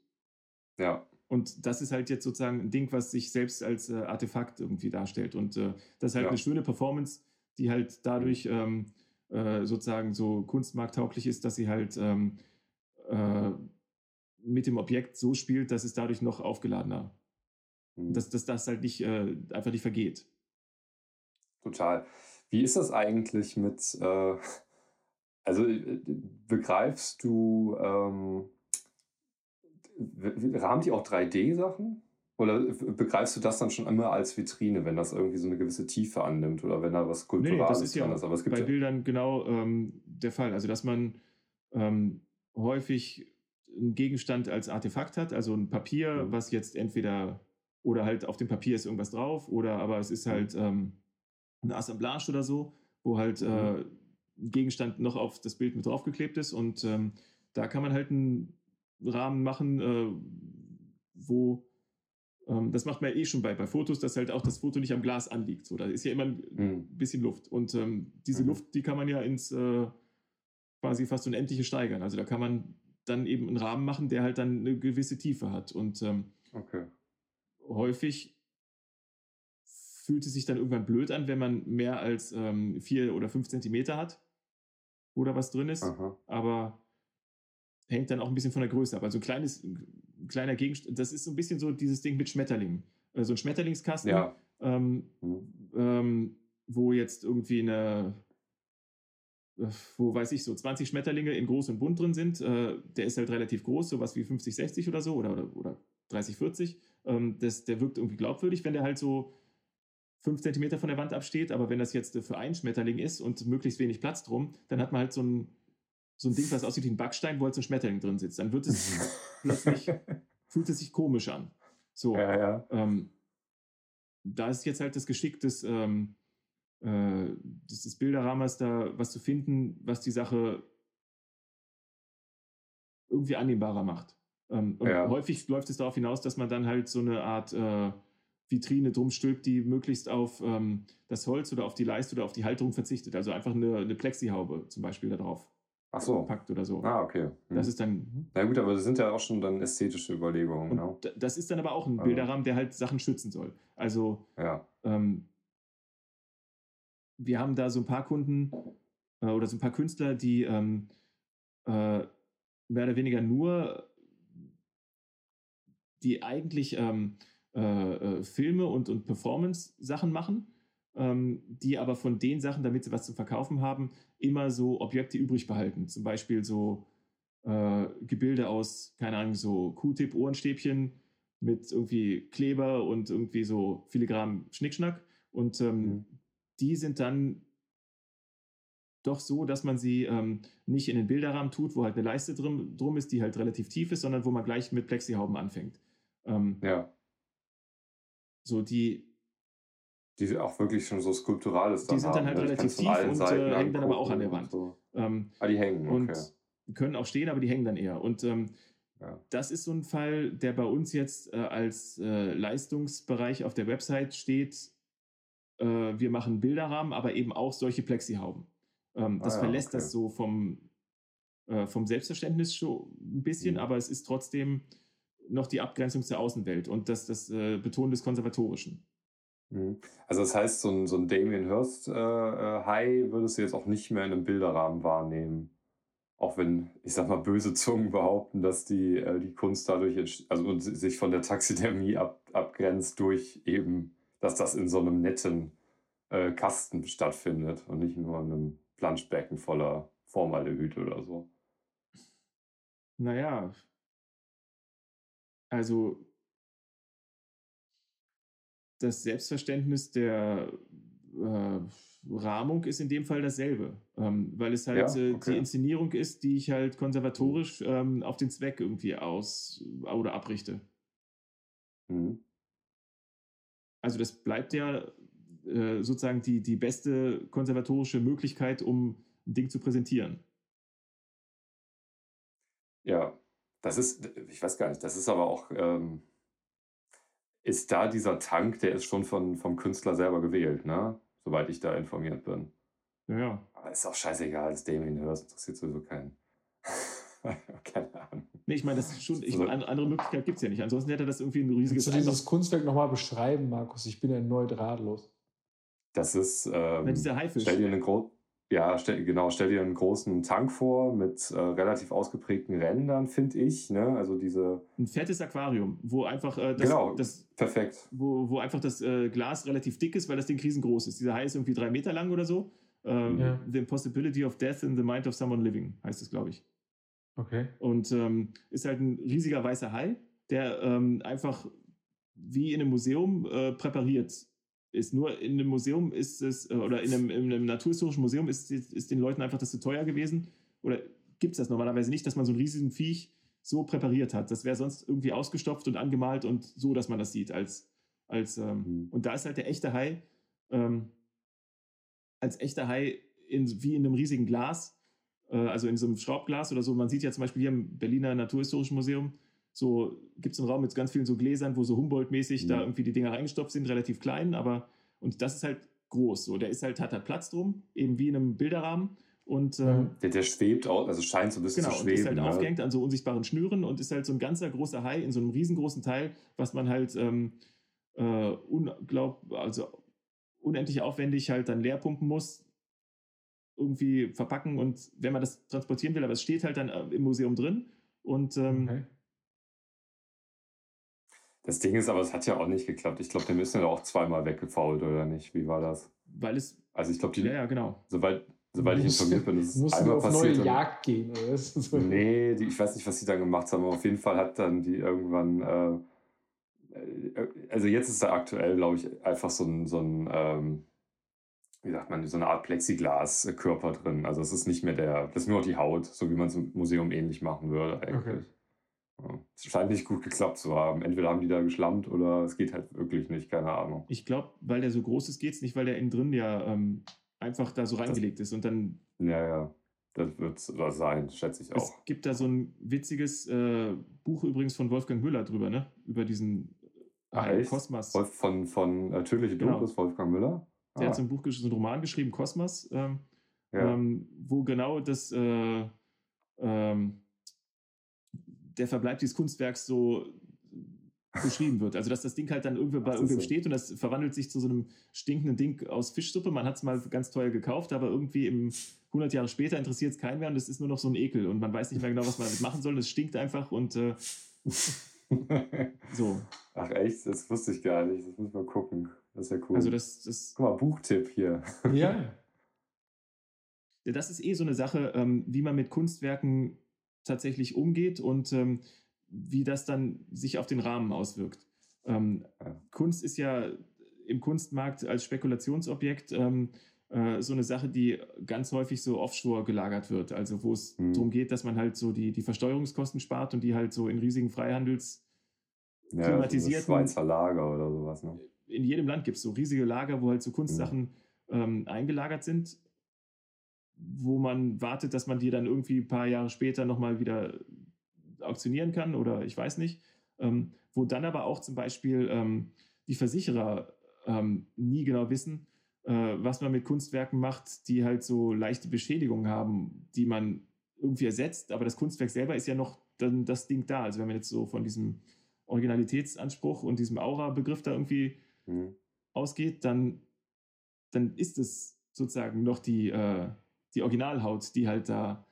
Ja, Und das ist halt jetzt sozusagen ein Ding, was sich selbst als äh, Artefakt irgendwie darstellt. Und äh, das ist halt Ja. eine schöne Performance, die halt dadurch ähm, äh, sozusagen so kunstmarkttauglich ist, dass sie halt ähm, äh, mit dem Objekt so spielt, dass es dadurch noch aufgeladener, hm, dass, dass das halt nicht äh, einfach nicht vergeht. total. Wie ist das eigentlich mit, äh, also äh, begreifst du, ähm, rahmt die auch 3D-Sachen? Oder begreifst du das dann schon immer als Vitrine, wenn das irgendwie so eine gewisse Tiefe annimmt oder wenn da was Nee, Kulturales das ist ja dran ist? Aber es gibt bei ja, Bildern genau ähm, der Fall. Also, dass man ähm, häufig einen Gegenstand als Artefakt hat, also ein Papier, Mhm. was jetzt entweder oder halt auf dem Papier ist irgendwas drauf oder aber es ist Mhm. halt ähm, eine Assemblage oder so, wo halt äh, Mhm. ein Gegenstand noch auf das Bild mit draufgeklebt ist und ähm, da kann man halt einen Rahmen machen, äh, wo ähm, das macht man ja eh schon bei, bei Fotos, dass halt auch das Foto nicht am Glas anliegt. So, da ist ja immer ein Hm, bisschen Luft. Und ähm, diese Mhm. Luft, die kann man ja ins äh, quasi fast unendliche steigern. Also da kann man dann eben einen Rahmen machen, der halt dann eine gewisse Tiefe hat. Und ähm, okay. häufig fühlt es sich dann irgendwann blöd an, wenn man mehr als ähm, vier oder fünf Zentimeter hat, wo da was drin ist. Aha. Aber hängt dann auch ein bisschen von der Größe ab. Also ein kleines, ein kleiner Gegenstand, das ist so ein bisschen so dieses Ding mit Schmetterlingen. Äh, so ein Schmetterlingskasten. Ja. Ähm, Hm. ähm, wo jetzt irgendwie eine, wo weiß ich so, 20 Schmetterlinge in groß und bunt drin sind. Äh, der ist halt relativ groß, sowas wie 50, 60 oder so oder, oder, oder 30, 40. Ähm, das, der wirkt irgendwie glaubwürdig, wenn der halt so 5 Zentimeter von der Wand absteht. Aber wenn das jetzt äh, für einen Schmetterling ist und möglichst wenig Platz drum, dann hat man halt so ein, so ein Ding, was aussieht wie ein Backstein, wo halt so ein Schmetterling drin sitzt. Dann wird es plötzlich, fühlt es sich komisch an. So. ja, ja. Ähm, da ist jetzt halt das Geschick des, ähm, äh, des, des Bilderrahmers, da was zu finden, was die Sache irgendwie annehmbarer macht. Ähm, und Ja. häufig läuft es darauf hinaus, dass man dann halt so eine Art äh, Vitrine drum stülpt, die möglichst auf ähm, das Holz oder auf die Leiste oder auf die Halterung verzichtet. Also einfach eine, eine Plexihaube zum Beispiel da drauf Ach so. packt oder so. Ah, okay. Hm. Das ist dann Na gut, aber das sind ja auch schon dann ästhetische Überlegungen. und Ne? das ist dann aber auch ein Also- Bilderrahmen, der halt Sachen schützen soll. Also Ja. ähm, wir haben da so ein paar Kunden äh, oder so ein paar Künstler, die ähm, äh, mehr oder weniger nur die eigentlich ähm, äh, äh, Filme und, und Performance-Sachen machen, ähm, die aber von den Sachen, damit sie was zu verkaufen haben, immer so Objekte übrig behalten. Zum Beispiel so äh, Gebilde aus, keine Ahnung, so Q-Tip-Ohrenstäbchen mit irgendwie Kleber und irgendwie so filigran Schnickschnack. Und ähm, Mhm. Die sind dann doch so, dass man sie ähm, nicht in den Bilderrahmen tut, wo halt eine Leiste drum, drum ist, die halt relativ tief ist, sondern wo man gleich mit Plexihauben anfängt. Ähm, Ja. So die, Die auch wirklich schon so skulpturales Die sind dann haben, halt ne? Relativ tief und, äh, hängen dann aber auch an der und Wand. So. ähm, Ah, die hängen, und okay. können auch stehen, aber die hängen dann eher. Und ähm, Ja. das ist so ein Fall, der bei uns jetzt äh, als äh, Leistungsbereich auf der Website steht. Äh, wir machen Bilderrahmen, aber eben auch solche Plexihauben. Ähm, das Ah ja, verlässt okay. das so vom, äh, vom Selbstverständnis schon ein bisschen, Mhm. aber es ist trotzdem noch die Abgrenzung zur Außenwelt und das, das äh, Betonen des Konservatorischen. Mhm. Also das heißt, so ein, so ein Damien Hirst äh, äh, High würdest du jetzt auch nicht mehr in einem Bilderrahmen wahrnehmen. Auch wenn, ich sag mal, böse Zungen behaupten, dass die, äh, die Kunst dadurch also sich von der Taxidermie ab, abgrenzt durch eben, dass das in so einem netten äh, Kasten stattfindet und nicht nur in einem Planschbecken voller Formaldehyd oder so. Naja, also das Selbstverständnis der äh, Rahmung ist in dem Fall dasselbe, ähm, weil es halt ja, äh, okay. die Inszenierung ist, die ich halt konservatorisch ähm, auf den Zweck irgendwie aus oder abrichte. Mhm. Also das bleibt ja äh, sozusagen die, die beste konservatorische Möglichkeit, um ein Ding zu präsentieren. Ja, das ist, ich weiß gar nicht, das ist aber auch, ähm, ist da dieser Tank, der ist schon von, vom Künstler selber gewählt, ne? Soweit ich da informiert bin. Ja. Aber ist auch scheißegal, das Damien Hirst interessiert sowieso keinen. Keine Ahnung. Nee, ich meine, das ist schon, ich, so. eine andere Möglichkeit gibt es ja nicht. Ansonsten hätte das irgendwie ein riesiges. Kannst du dieses Kunstwerk nochmal beschreiben, Markus? Ich bin ja neu drahtlos. Das ist. Ähm, ja, dieser Haifisch. Stell dir eine große. Ja, stell, genau, stell dir einen großen Tank vor mit äh, relativ ausgeprägten Rändern, finde ich. Ne? Also diese. Ein fettes Aquarium, wo einfach äh, das, genau, das, perfekt. Wo, wo einfach das äh, Glas relativ dick ist, weil das Ding riesengroß ist. Dieser Hai ist irgendwie drei Meter lang oder so. Ähm, ja. The Impossibility of Death in the Mind of Someone Living heißt es, glaube ich. Okay. Und ähm, ist halt ein riesiger weißer Hai, der ähm, einfach wie in einem Museum äh, präpariert ist nur in einem Museum ist es, äh, oder in einem, in einem naturhistorischen Museum ist, ist den Leuten einfach das zu teuer gewesen. Oder gibt es das normalerweise nicht, dass man so einen riesigen Viech so präpariert hat. Das wäre sonst irgendwie ausgestopft und angemalt und so, dass man das sieht. Als, als, ähm, mhm. Und da ist halt der echte Hai ähm, als echter Hai in, wie in einem riesigen Glas, also in so einem Schraubglas oder so. Man sieht ja zum Beispiel hier im Berliner Naturhistorischen Museum, so gibt es einen Raum mit ganz vielen so Gläsern, wo so Humboldt-mäßig mhm. da irgendwie die Dinger reingestopft sind, relativ klein, aber und das ist halt groß. So, der ist halt, hat halt Platz drum, eben wie in einem Bilderrahmen. Und, ähm, der, der schwebt auch, also scheint so ein bisschen genau, zu schweben. Genau, und ist halt ne? aufgehängt an so unsichtbaren Schnüren und ist halt so ein ganzer großer Hai in so einem riesengroßen Teil, was man halt ähm, äh, unglaub, also unendlich aufwendig halt dann leer pumpen muss, irgendwie verpacken und wenn man das transportieren will, aber es steht halt dann äh, im Museum drin und ähm, okay. Das Ding ist aber, es hat ja auch nicht geklappt. Ich glaube, der müssen ja auch zweimal weggefault, oder nicht? Wie war das? Weil es. Also ich glaube, die. Ja, ja, genau. Soweit, soweit ich informiert bin, ist es einmal auf passiert. Neue Jagd gehen, oder? So. Nee, die, ich weiß nicht, was die dann gemacht haben, aber auf jeden Fall hat dann die irgendwann. Äh, äh also jetzt ist da aktuell, glaube ich, einfach so ein, so ein ähm, wie sagt man, so eine Art Plexiglaskörper drin. Also es ist nicht mehr der, das ist nur noch die Haut, so wie man es im Museum ähnlich machen würde eigentlich. Okay. Es scheint nicht gut geklappt zu haben. Entweder haben die da geschlammt oder es geht halt wirklich nicht, keine Ahnung. Ich glaube, weil der so groß ist, geht es nicht, weil der innen drin ja ähm, einfach da so reingelegt das, ist und dann. Ja, ja. Das wird sein, schätze ich auch. Es gibt da so ein witziges äh, Buch übrigens von Wolfgang Müller drüber, ne? Über diesen äh, Kosmos. Wolf von, von äh, Tödliche genau. Wolfgang Müller. Ah. Der hat ah. so ein Buch, so einen Roman geschrieben, Kosmos, ähm, ja. ähm, wo genau das äh, ähm, der Verbleib dieses Kunstwerks so beschrieben wird. Also dass das Ding halt dann irgendwie bei irgendwem so. steht und das verwandelt sich zu so einem stinkenden Ding aus Fischsuppe. Man hat es mal ganz teuer gekauft, aber irgendwie im 100 Jahre später interessiert es keinen mehr und es ist nur noch so ein Ekel und man weiß nicht mehr genau, was man damit machen soll. Es stinkt einfach und äh, so. Ach echt? Das wusste ich gar nicht. Das muss man gucken. Das ist ja cool. Also das, das Guck mal, Buchtipp hier. Ja. Das ist eh so eine Sache, ähm, wie man mit Kunstwerken tatsächlich umgeht und ähm, wie das dann sich auf den Rahmen auswirkt. Ähm. Kunst ist ja im Kunstmarkt als Spekulationsobjekt äh, so eine Sache, die ganz häufig so offshore gelagert wird. Also wo es hm. darum geht, dass man halt so die, die Versteuerungskosten spart und die halt so in riesigen Freihandels ja, klimatisierten... So Schweizer Lager oder sowas. Ne? In jedem Land gibt es so riesige Lager, wo halt so Kunstsachen hm. eingelagert sind wo man wartet, dass man die dann irgendwie ein paar Jahre später nochmal wieder auktionieren kann oder ich weiß nicht. Ähm, wo dann aber auch zum Beispiel ähm, die Versicherer ähm, nie genau wissen, äh, was man mit Kunstwerken macht, die halt so leichte Beschädigungen haben, die man irgendwie ersetzt, aber das Kunstwerk selber ist ja noch dann das Ding da. Also wenn man jetzt so von diesem Originalitätsanspruch und diesem Aura-Begriff da irgendwie mhm. ausgeht, dann, dann ist es sozusagen noch die, äh, die Originalhaut, die halt da.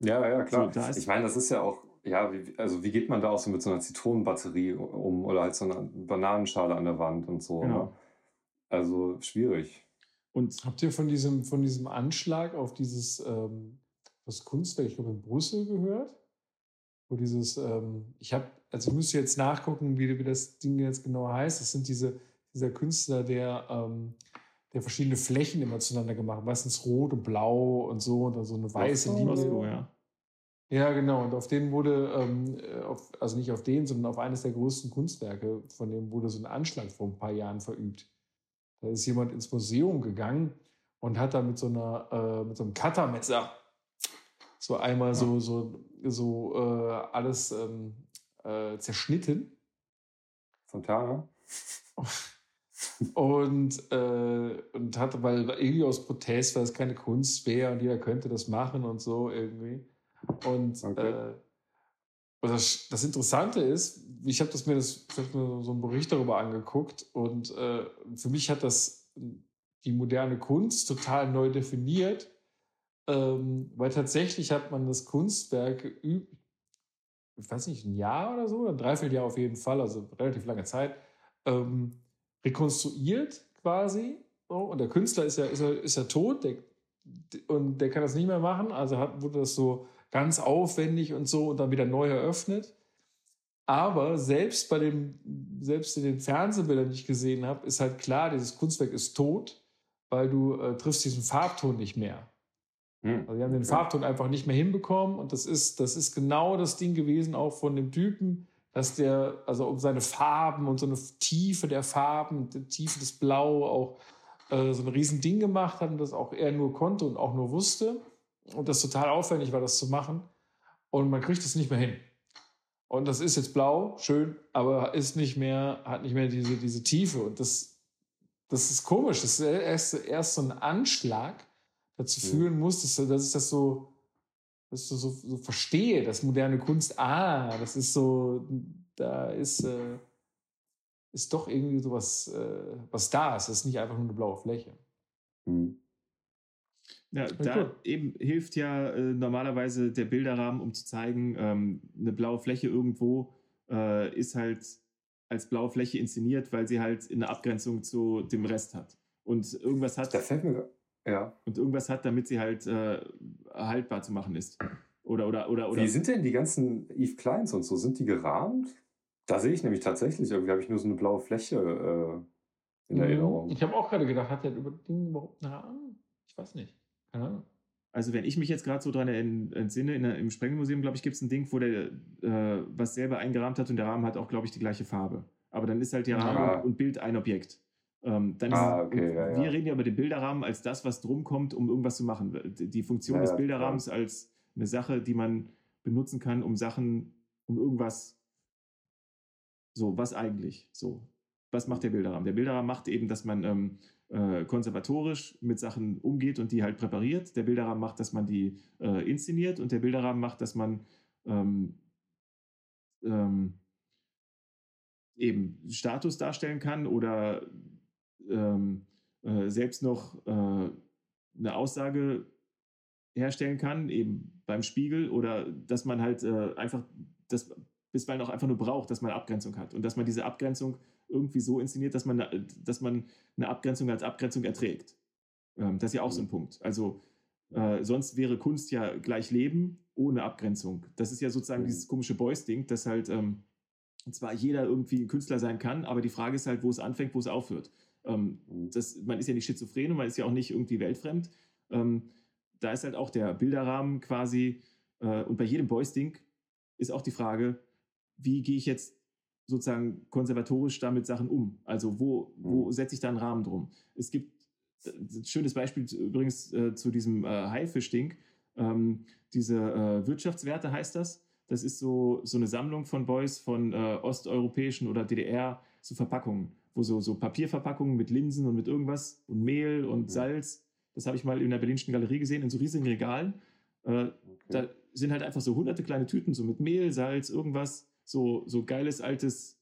Ja, ja, klar. So, ich meine, das ist ja auch, ja, wie, also wie geht man da auch so mit so einer Zitronenbatterie um oder halt so einer Bananenschale an der Wand und so. Ne? Genau. Ne? Also schwierig. Und habt ihr von diesem, von diesem Anschlag auf dieses ähm, das Kunstwerk, ich glaube in Brüssel gehört? Wo dieses, ähm, ich habe, also ich müsste jetzt nachgucken, wie, wie das Ding jetzt genau heißt. Das sind diese, dieser Künstler, der, ähm, der verschiedene Flächen immer zueinander gemacht hat. Meistens rot und blau und so und dann so eine weiße Linie. So, ja. Ja, genau. Und auf den wurde, ähm, auf, also nicht auf den, sondern auf eines der größten Kunstwerke, von dem wurde so ein Anschlag vor ein paar Jahren verübt. Da ist jemand ins Museum gegangen und hat da mit so einer, äh, mit so einem Cuttermesser so einmal ja. so, so, so äh, alles ähm, äh, zerschnitten. Fontana. und, äh, und hatte, weil irgendwie aus Protest, weil es keine Kunst wäre und jeder könnte das machen und so irgendwie. Und okay. äh, und das, das Interessante ist, ich habe das mir das, ich hab mir so einen Bericht darüber angeguckt und äh, für mich hat das die moderne Kunst total neu definiert, ähm, weil tatsächlich hat man das Kunstwerk, ich weiß nicht, ein Jahr oder so, ein Dreivierteljahr auf jeden Fall, also relativ lange Zeit, ähm, rekonstruiert quasi. So. Und der Künstler ist ja, ist ja, ist ja tot der, und der kann das nicht mehr machen, also hat, wurde das so ganz aufwendig und so und dann wieder neu eröffnet. Aber selbst bei dem, selbst in den Fernsehbildern, die ich gesehen habe, ist halt klar, dieses Kunstwerk ist tot, weil du äh, triffst diesen Farbton nicht mehr. Hm. Also die haben den Farbton einfach nicht mehr hinbekommen und das ist, das ist genau das Ding gewesen auch von dem Typen, dass der, also um seine Farben und so eine Tiefe der Farben, die Tiefe des Blau auch äh, so ein riesen Ding gemacht hat und das auch er nur konnte und auch nur wusste und das total aufwendig war, das zu machen. Und man kriegt es nicht mehr hin. Und das ist jetzt blau, schön, aber ist nicht mehr, hat nicht mehr diese, diese Tiefe. Und das, das ist komisch. Das ist erst, erst so ein Anschlag dazu ja. führen muss, dass, dass ich das so, dass ich so, so verstehe, dass moderne Kunst, ah, das ist so, da ist, äh, ist doch irgendwie so was, äh, was da ist. Das ist nicht einfach nur eine blaue Fläche. Mhm. Ja, da cool. eben hilft ja äh, normalerweise der Bilderrahmen, um zu zeigen, ähm, eine blaue Fläche irgendwo äh, ist halt als blaue Fläche inszeniert, weil sie halt in der Abgrenzung zu dem Rest hat. Und irgendwas hat. Da fällt mir. Ja. Und irgendwas hat, damit sie halt äh, haltbar zu machen ist. Oder, oder, oder, oder. Wie sind denn die ganzen Eve Kleins und so? Sind die gerahmt? Da sehe ich nämlich tatsächlich, irgendwie habe ich nur so eine blaue Fläche äh, in mhm. Erinnerung. Ich habe auch gerade gedacht, hat der über Ding überhaupt einen Rahmen? Ich weiß nicht. Ja. Also wenn ich mich jetzt gerade so dran entsinne, in, im Sprengmuseum, glaube ich, gibt es ein Ding, wo der äh, was selber eingerahmt hat und der Rahmen hat auch, glaube ich, die gleiche Farbe. Aber dann ist halt der Rahmen ja. und Bild ein Objekt. Ähm, dann ah, okay, ja, wir reden ja über den Bilderrahmen als das, was drum kommt, um irgendwas zu machen. Die Funktion des Bilderrahmens klar. als eine Sache, die man benutzen kann, um Sachen, um irgendwas. So, was eigentlich? So, was macht der Bilderrahmen? Der Bilderrahmen macht eben, dass man ähm, äh, konservatorisch mit Sachen umgeht und die halt präpariert. Der Bilderrahmen macht, dass man die äh, inszeniert und der Bilderrahmen macht, dass man ähm, ähm, eben Status darstellen kann oder ähm, äh, selbst noch äh, eine Aussage herstellen kann, eben beim Spiegel oder dass man halt äh, einfach das bisweilen auch einfach nur braucht, dass man Abgrenzung hat und dass man diese Abgrenzung irgendwie so inszeniert, dass man, dass man eine Abgrenzung als Abgrenzung erträgt. Ähm, das ist ja auch so ein mhm. Punkt. Also äh, sonst wäre Kunst ja gleich Leben ohne Abgrenzung. Das ist ja sozusagen mhm. dieses komische Beuys-Ding, dass halt ähm, zwar jeder irgendwie ein Künstler sein kann, aber die Frage ist halt, wo es anfängt, wo es aufhört. Ähm, das, man ist ja nicht schizophren und man ist ja auch nicht irgendwie weltfremd. Ähm, da ist halt auch der Bilderrahmen quasi, äh, und bei jedem Beuys-Ding ist auch die Frage, wie gehe ich jetzt sozusagen konservatorisch damit Sachen um? Also wo, wo mhm. setze ich da einen Rahmen drum? Es gibt ein schönes Beispiel übrigens äh, zu diesem äh, Haifisch-Ding. Ähm, diese äh, Wirtschaftswerte heißt das. Das ist so, so eine Sammlung von Boys von äh, osteuropäischen oder DDR, so Verpackungen, wo so, so Papierverpackungen mit Linsen und mit irgendwas und Mehl und mhm. Salz. Das habe ich mal in der Berlinischen Galerie gesehen, in so riesigen Regalen. Äh, okay. Da sind halt einfach so hunderte kleine Tüten, so mit Mehl, Salz, irgendwas so, so geiles altes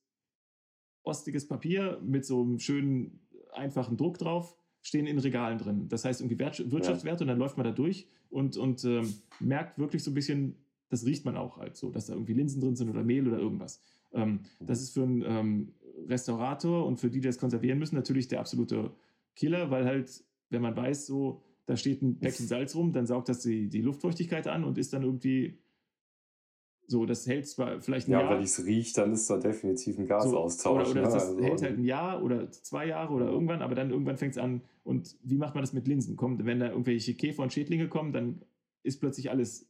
ostiges Papier mit so einem schönen einfachen Druck drauf stehen in Regalen drin. Das heißt irgendwie Wirtschaftswerte ja. und dann läuft man da durch und, und ähm, merkt wirklich so ein bisschen, das riecht man auch halt so, dass da irgendwie Linsen drin sind oder Mehl oder irgendwas. Ähm, das ist für einen ähm, Restaurator und für die, die das konservieren müssen, natürlich der absolute Killer, weil halt, wenn man weiß, so, da steht ein Päckchen Salz rum, dann saugt das die, die Luftfeuchtigkeit an und ist dann irgendwie so, das hält zwar vielleicht ein ja, Jahr. Ja, wenn es riecht, dann ist da definitiv ein Gasaustausch. So, oder, oder ne? das also, hält halt ein Jahr oder zwei Jahre oder irgendwann, aber dann irgendwann fängt es an. Und wie macht man das mit Linsen? Kommt, wenn da irgendwelche Käfer und Schädlinge kommen, dann ist plötzlich alles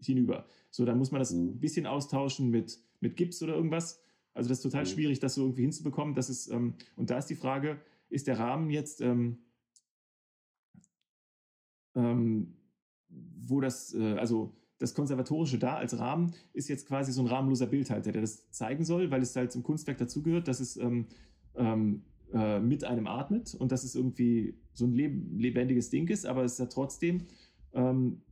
hinüber. So, dann muss man das mhm. ein bisschen austauschen mit, mit Gips oder irgendwas. Also das ist total mhm. schwierig, das so irgendwie hinzubekommen. Das ist, ähm, und da ist die Frage, ist der Rahmen jetzt, ähm, ähm, wo das, äh, also das Konservatorische da als Rahmen ist jetzt quasi so ein rahmenloser Bildhalter, der das zeigen soll, weil es halt zum Kunstwerk dazugehört, dass es ähm, ähm, äh, mit einem atmet und dass es irgendwie so ein leb lebendiges Ding ist, aber es ist ja trotzdem, ähm,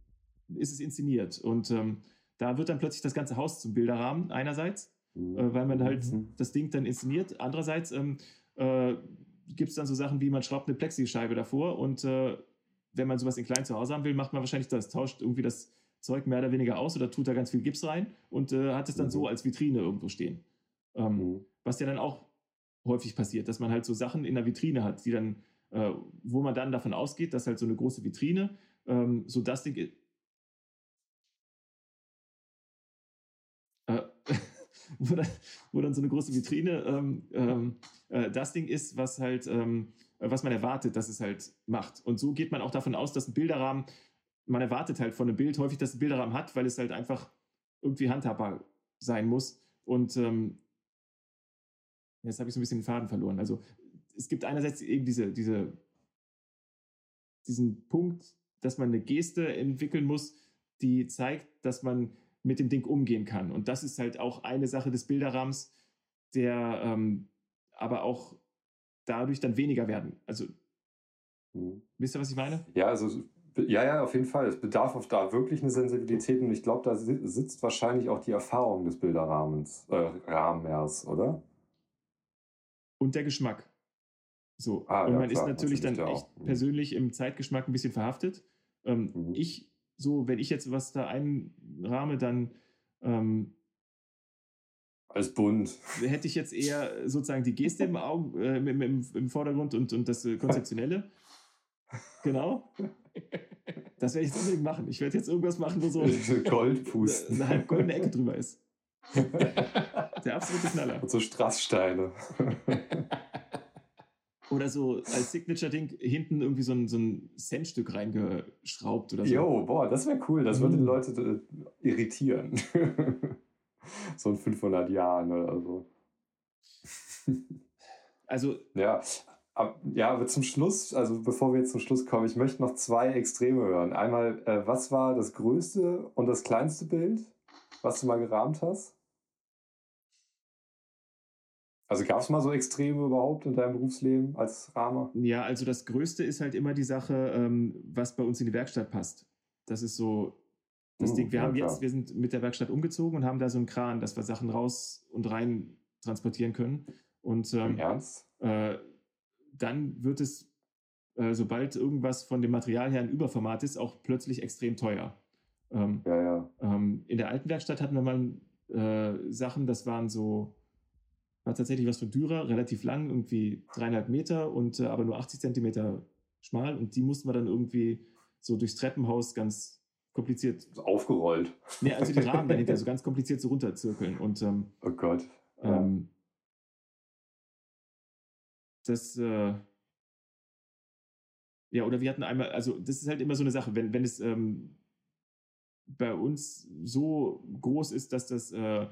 ist es inszeniert. Und ähm, da wird dann plötzlich das ganze Haus zum Bilderrahmen einerseits. Äh, weil man halt mhm. das Ding dann inszeniert. Andererseits ähm, äh, gibt es dann so Sachen wie, man schraubt eine Plexischeibe davor und äh, wenn man sowas in klein zu Hause haben will, macht man wahrscheinlich das, tauscht irgendwie das Zeug mehr oder weniger aus oder tut da ganz viel Gips rein und äh, hat es dann mhm. so als Vitrine irgendwo stehen. Ähm, mhm. Was ja dann auch häufig passiert, dass man halt so Sachen in der Vitrine hat, die dann, äh, wo man dann davon ausgeht, dass halt so eine große Vitrine ähm, so das Ding wo, dann, wo, dann, so eine große Vitrine ähm, ähm, äh, das Ding ist, was halt, ähm, was man erwartet, dass es halt macht. Und so geht man auch davon aus, dass ein Bilderrahmen man erwartet halt von einem Bild häufig, dass es Bilderrahmen hat, weil es halt einfach irgendwie handhabbar sein muss. Und ähm, jetzt habe ich so ein bisschen den Faden verloren. Also es gibt einerseits eben diese, diese, diesen Punkt, dass man eine Geste entwickeln muss, die zeigt, dass man mit dem Ding umgehen kann. Und das ist halt auch eine Sache des Bilderrahmens, der ähm, aber auch dadurch dann weniger werden. Also, mhm. wisst ihr, was ich meine? Ja, also ja, ja, auf jeden Fall. Es bedarf auf da wirklich eine Sensibilität und ich glaube, da sitzt wahrscheinlich auch die Erfahrung des Bilderrahmens, äh, Rahmeners, oder? Und der Geschmack. So. Ah, und ja, man klar, ist natürlich, natürlich dann echt mhm. persönlich im Zeitgeschmack ein bisschen verhaftet. Ähm, mhm. Ich, so, wenn ich jetzt was da einrahme, dann ähm, als bunt. Hätte ich jetzt eher sozusagen die Geste im, Augen, äh, im, im, im, Vordergrund und, und das äh, Konzeptionelle. Genau. Das werde ich jetzt unbedingt machen. Ich werde jetzt irgendwas machen, wo so Goldpusten. eine halb goldene Ecke drüber ist. Der absolute Knaller. Und so Strasssteine. Oder so als Signature-Ding hinten irgendwie so ein, so ein Centstück reingeschraubt oder so. Jo, boah, das wäre cool. Das würde die mm. Leute äh, irritieren. so in 500 Jahren oder so. Also. Ja, ja, aber zum Schluss, also bevor wir jetzt zum Schluss kommen, ich möchte noch zwei Extreme hören. Einmal, äh, was war das größte und das kleinste Bild, was du mal gerahmt hast? Also gab es mal so Extreme überhaupt in deinem Berufsleben als Rahmer? Ja, also das Größte ist halt immer die Sache, ähm, was bei uns in die Werkstatt passt. Das ist so das hm, Ding. Wir ja, haben jetzt, klar. wir sind mit der Werkstatt umgezogen und haben da so einen Kran, dass wir Sachen raus und rein transportieren können. Und ähm, Im Ernst? Äh, dann wird es, äh, sobald irgendwas von dem Material her ein Überformat ist, auch plötzlich extrem teuer. Ähm, ja, ja. Ähm, in der alten Werkstatt hatten wir mal äh, Sachen, das waren so, war tatsächlich was von Dürer, relativ lang, irgendwie dreieinhalb Meter und äh, aber nur 80 Zentimeter schmal und die mussten wir dann irgendwie so durchs Treppenhaus ganz kompliziert. Aufgerollt. Nee, also die Rahmen dahinter, so ganz kompliziert so runterzirkeln. Und, ähm, oh Gott. Ähm, das, äh, ja, oder wir hatten einmal, also das ist halt immer so eine Sache, wenn, wenn es ähm, bei uns so groß ist, dass das äh,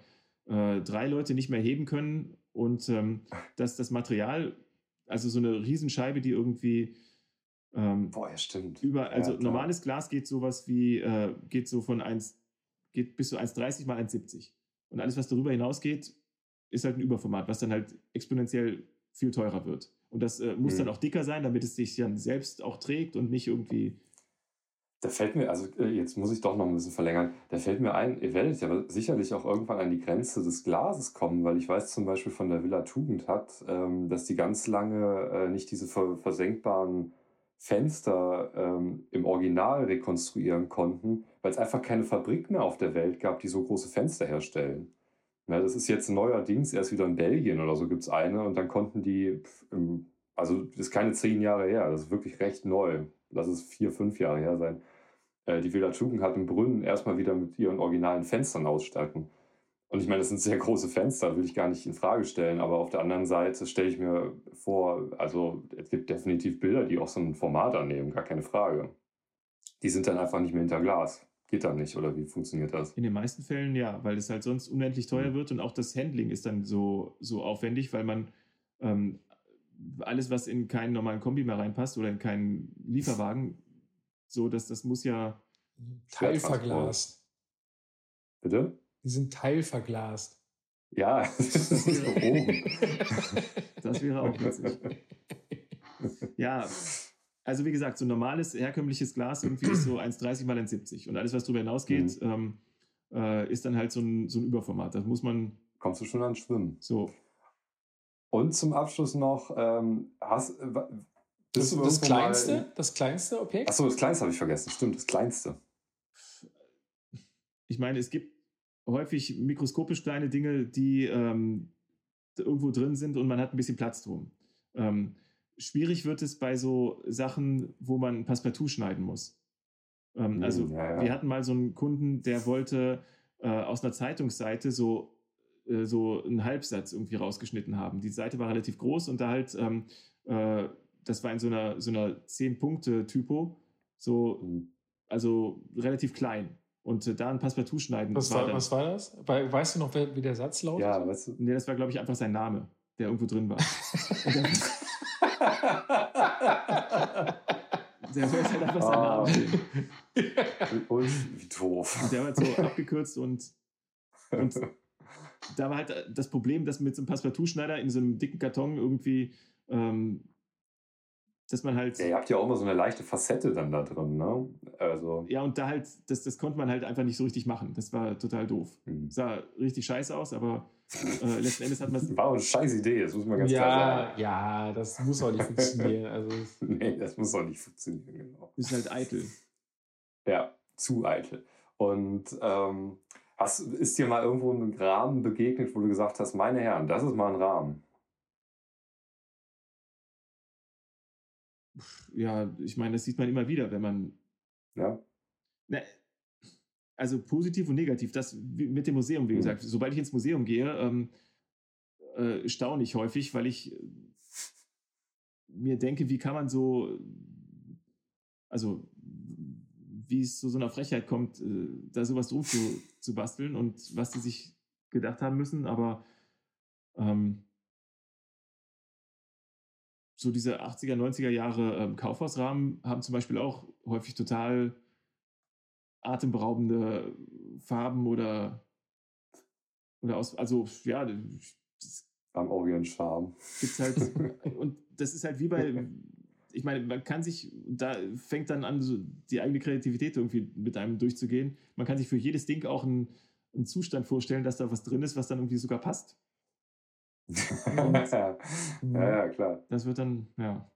äh, drei Leute nicht mehr heben können und ähm, dass das Material, also so eine Riesenscheibe, die irgendwie ähm, Boah, ja, stimmt. Über, also ja, normales Glas geht sowas wie, äh, geht so von 1, geht bis zu 1,30 mal 1,70. Und alles, was darüber hinausgeht, ist halt ein Überformat, was dann halt exponentiell viel teurer wird. Und das äh, muss mhm. dann auch dicker sein, damit es sich dann selbst auch trägt und nicht irgendwie Da fällt mir, also äh, jetzt muss ich doch noch ein bisschen verlängern, da fällt mir ein, ihr werdet ja sicherlich auch irgendwann an die Grenze des Glases kommen, weil ich weiß zum Beispiel von der Villa Tugend hat, ähm, dass die ganz lange äh, nicht diese versenkbaren Fenster ähm, im Original rekonstruieren konnten, weil es einfach keine Fabrik mehr auf der Welt gab, die so große Fenster herstellen. Ja, das ist jetzt neuerdings erst wieder in Belgien oder so gibt es eine und dann konnten die, also das ist keine zehn Jahre her, das ist wirklich recht neu lass es vier, fünf Jahre her sein, äh, die Villa Tschuken hat im Brunnen erstmal wieder mit ihren originalen Fenstern ausstatten. Und ich meine, das sind sehr große Fenster, will ich gar nicht in Frage stellen. Aber auf der anderen Seite stelle ich mir vor, also es gibt definitiv Bilder, die auch so ein Format annehmen, gar keine Frage. Die sind dann einfach nicht mehr hinter Glas. Geht dann nicht, oder wie funktioniert das? In den meisten Fällen ja, weil es halt sonst unendlich teuer mhm. wird und auch das Handling ist dann so, so aufwendig, weil man ähm, alles, was in keinen normalen Kombi mehr reinpasst oder in keinen Lieferwagen, so dass das muss ja teilverglast. Bitte? Die sind teilverglast. Ja, das wäre oben. das wäre auch witzig. Ja, also wie gesagt, so ein normales, herkömmliches Glas irgendwie ist so 1,30 mal 1,70 und alles, was darüber hinausgeht, mhm. ähm, äh, ist dann halt so ein, so ein Überformat. Das muss man. Kommst du schon ans Schwimmen? So. Und zum Abschluss noch, ähm, hast, äh, das, das kleinste, das kleinste Objekt? Achso, das kleinste habe ich vergessen. Stimmt, das kleinste. Ich meine, es gibt häufig mikroskopisch kleine Dinge, die ähm, irgendwo drin sind und man hat ein bisschen Platz drum. Ähm, schwierig wird es bei so Sachen, wo man ein Passepartout schneiden muss. Ähm, hm, also ja, ja. wir hatten mal so einen Kunden, der wollte äh, aus einer Zeitungsseite so äh, so einen Halbsatz irgendwie rausgeschnitten haben. Die Seite war relativ groß und da halt, ähm, äh, das war in so einer, so einer 10-Punkte-Typo, so, mhm. also relativ klein. Und äh, da ein Passepartout schneiden. Was war, dann, was war das? Weißt du noch, wie der Satz lautet? Ja, weißt du. Nee, das war, glaube ich, einfach sein Name, der irgendwo drin war. der wäre halt einfach sein Name. Und wie doof. Und der war so abgekürzt und, und da war halt äh, das Problem, dass mit so einem Passepartout-Schneider in so einem dicken Karton irgendwie, ähm, dass man halt. Ja, ihr habt ja auch immer so eine leichte Facette dann da drin, ne? Also. Ja, und da halt, das, das konnte man halt einfach nicht so richtig machen. Das war total doof. Mhm. Sah richtig scheiße aus, aber äh, letzten Endes hat man es. War eine scheiß Idee, das muss man ganz ja, klar sagen. Ja, das muss auch nicht funktionieren. Also, nee, das muss auch nicht funktionieren, genau. Ist halt eitel. Ja, zu eitel. Und ähm, Hast, ist dir mal irgendwo ein Rahmen begegnet, wo du gesagt hast, meine Herren, das ist mal ein Rahmen? Ja, ich meine, das sieht man immer wieder, wenn man. Ja. Na, also positiv und negativ. Das mit dem Museum, wie mhm. gesagt, sobald ich ins Museum gehe, ähm, äh, staune ich häufig, weil ich äh, mir denke, wie kann man so, also wie es zu so einer Frechheit kommt, äh, da sowas drum zu, zu basteln und was sie sich gedacht haben müssen. Aber ähm, so diese 80er, 90er Jahre ähm, Kaufhausrahmen haben zum Beispiel auch häufig total atemberaubende Farben oder, oder aus, also ja, am Orient Charme. Gibt's halt, und das ist halt wie bei ich meine, man kann sich, da fängt dann an, so die eigene Kreativität irgendwie mit einem durchzugehen. Man kann sich für jedes Ding auch einen, einen Zustand vorstellen, dass da was drin ist, was dann irgendwie sogar passt. ja, ja, klar. Das wird dann, ja.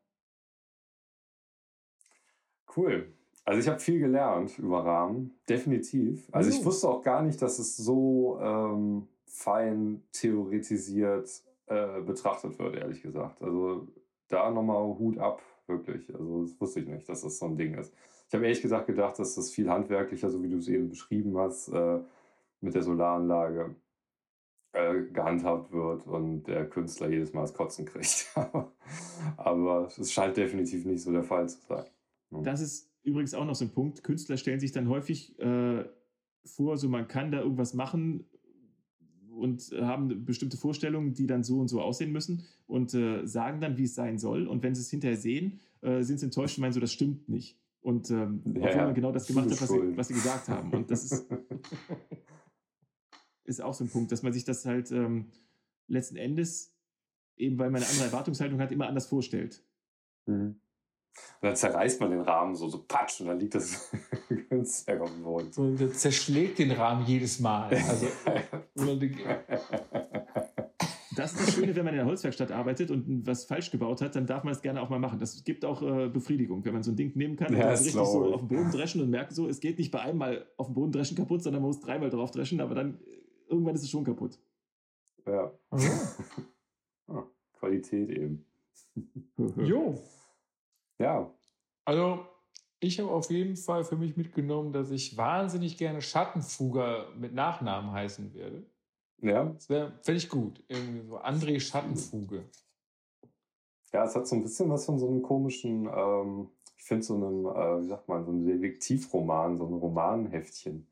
Cool. Also ich habe viel gelernt über Rahmen, definitiv. Also ich wusste auch gar nicht, dass es so ähm, fein theoretisiert äh, betrachtet wird, ehrlich gesagt. Also da nochmal Hut ab wirklich. Also das wusste ich nicht, dass das so ein Ding ist. Ich habe ehrlich gesagt gedacht, dass das viel handwerklicher, so wie du es eben beschrieben hast, äh, mit der Solaranlage äh, gehandhabt wird und der Künstler jedes Mal das Kotzen kriegt. Aber es scheint definitiv nicht so der Fall zu sein. Hm. Das ist übrigens auch noch so ein Punkt. Künstler stellen sich dann häufig äh, vor, so man kann da irgendwas machen, und haben bestimmte Vorstellungen, die dann so und so aussehen müssen und äh, sagen dann, wie es sein soll. Und wenn sie es hinterher sehen, äh, sind sie enttäuscht und meinen so, das stimmt nicht. Und ähm, ja, obwohl man genau das gemacht hat, was sie, was sie, gesagt haben. Und das ist, ist auch so ein Punkt, dass man sich das halt ähm, letzten Endes, eben weil man eine andere Erwartungshaltung hat, immer anders vorstellt. Mhm. Und dann zerreißt man den Rahmen so, so patsch, und dann liegt das Kunstwerk auf dem Boden. So, der zerschlägt den Rahmen jedes Mal. Also, Das ist das Schöne, wenn man in der Holzwerkstatt arbeitet und was falsch gebaut hat, dann darf man es gerne auch mal machen. Das gibt auch äh, Befriedigung, wenn man so ein Ding nehmen kann und Ja, dann ist richtig so auf den Boden dreschen und merkt so, es geht nicht bei einem Mal auf den Boden dreschen kaputt, sondern man muss dreimal drauf dreschen, aber dann äh, irgendwann ist es schon kaputt. ja. oh. Ah, Qualität eben. Jo. Ja, Also, ich habe auf jeden Fall für mich mitgenommen, dass ich wahnsinnig gerne Schattenfuger mit Nachnamen heißen werde. ja. Das wäre, ich gut. Irgendwie so André Schattenfuge. Ja, es hat so ein bisschen was von so einem komischen, ähm, ich finde so einem, äh, wie sagt man, so einem Detektivroman, so einem Romanheftchen.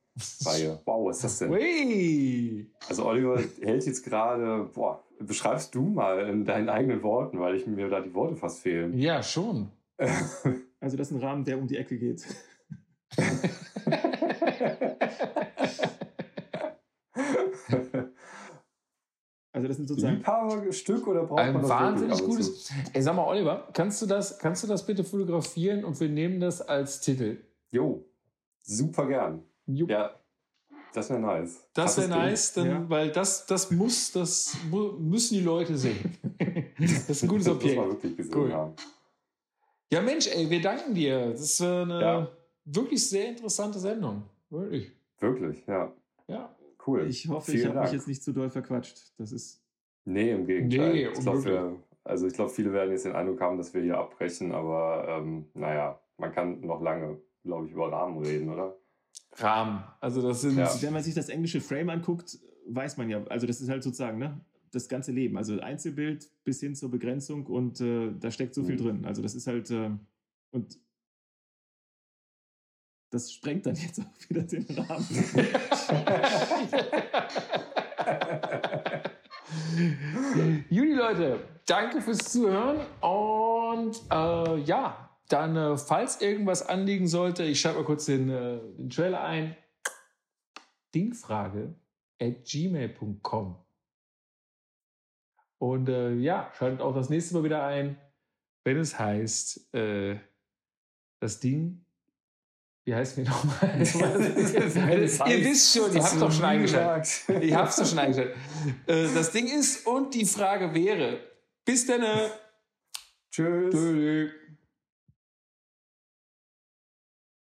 Reihe. Wow, was ist das denn? Ui! Also Oliver hält jetzt gerade, boah, beschreibst du mal in deinen eigenen Worten, weil ich mir da die Worte fast fehlen. Ja, schon. Also das ist ein Rahmen, der um die Ecke geht. Also das sind sozusagen Liebhaberstück oder braucht man Ein das wahnsinnig gutes. Ey, sag mal, Oliver, kannst du das, kannst du das bitte fotografieren und wir nehmen das als Titel? Jo, super gern. Jupp. Ja, das wäre nice. Das wäre nice, dann, Ja. weil das, das muss, das müssen die Leute sehen. das ist ein gutes Das muss man Objekt. wirklich gesehen Cool. haben. Ja, Mensch, ey, wir danken dir. Das ist äh, eine Ja. wirklich sehr interessante Sendung. Wirklich. Wirklich, ja. Ja. Cool. Ich hoffe, Vielen ich habe mich jetzt nicht zu doll verquatscht. Das ist. Nee, im Gegenteil. Nee, ich wir, also ich glaube, viele werden jetzt den Eindruck haben, dass wir hier abbrechen, aber ähm, naja, man kann noch lange, glaube ich, über Rahmen reden, oder? Rahmen. Also das sind. Ja. Wenn man sich das englische Frame anguckt, weiß man ja, also das ist halt sozusagen, ne? Das ganze Leben. Also Einzelbild bis hin zur Begrenzung und äh, da steckt so viel Mhm. drin. Also das ist halt. Äh, und das sprengt dann jetzt auch wieder den Rahmen. Juli, Leute, danke fürs Zuhören und äh, ja, dann, äh, falls irgendwas anliegen sollte, ich schreibe mal kurz den, äh, den Trailer ein. Dingfrage at gmail.com. Und äh, ja, schaltet auch das nächste Mal wieder ein, wenn es heißt, äh, das Ding. Wie heißt wir nochmal? ihr wisst schon, ihr habt doch schon eingeschaltet. Ich hab's doch schon eingestellt. Äh, das Ding ist, und die Frage wäre, bis dann. Tschüss. Tschüss.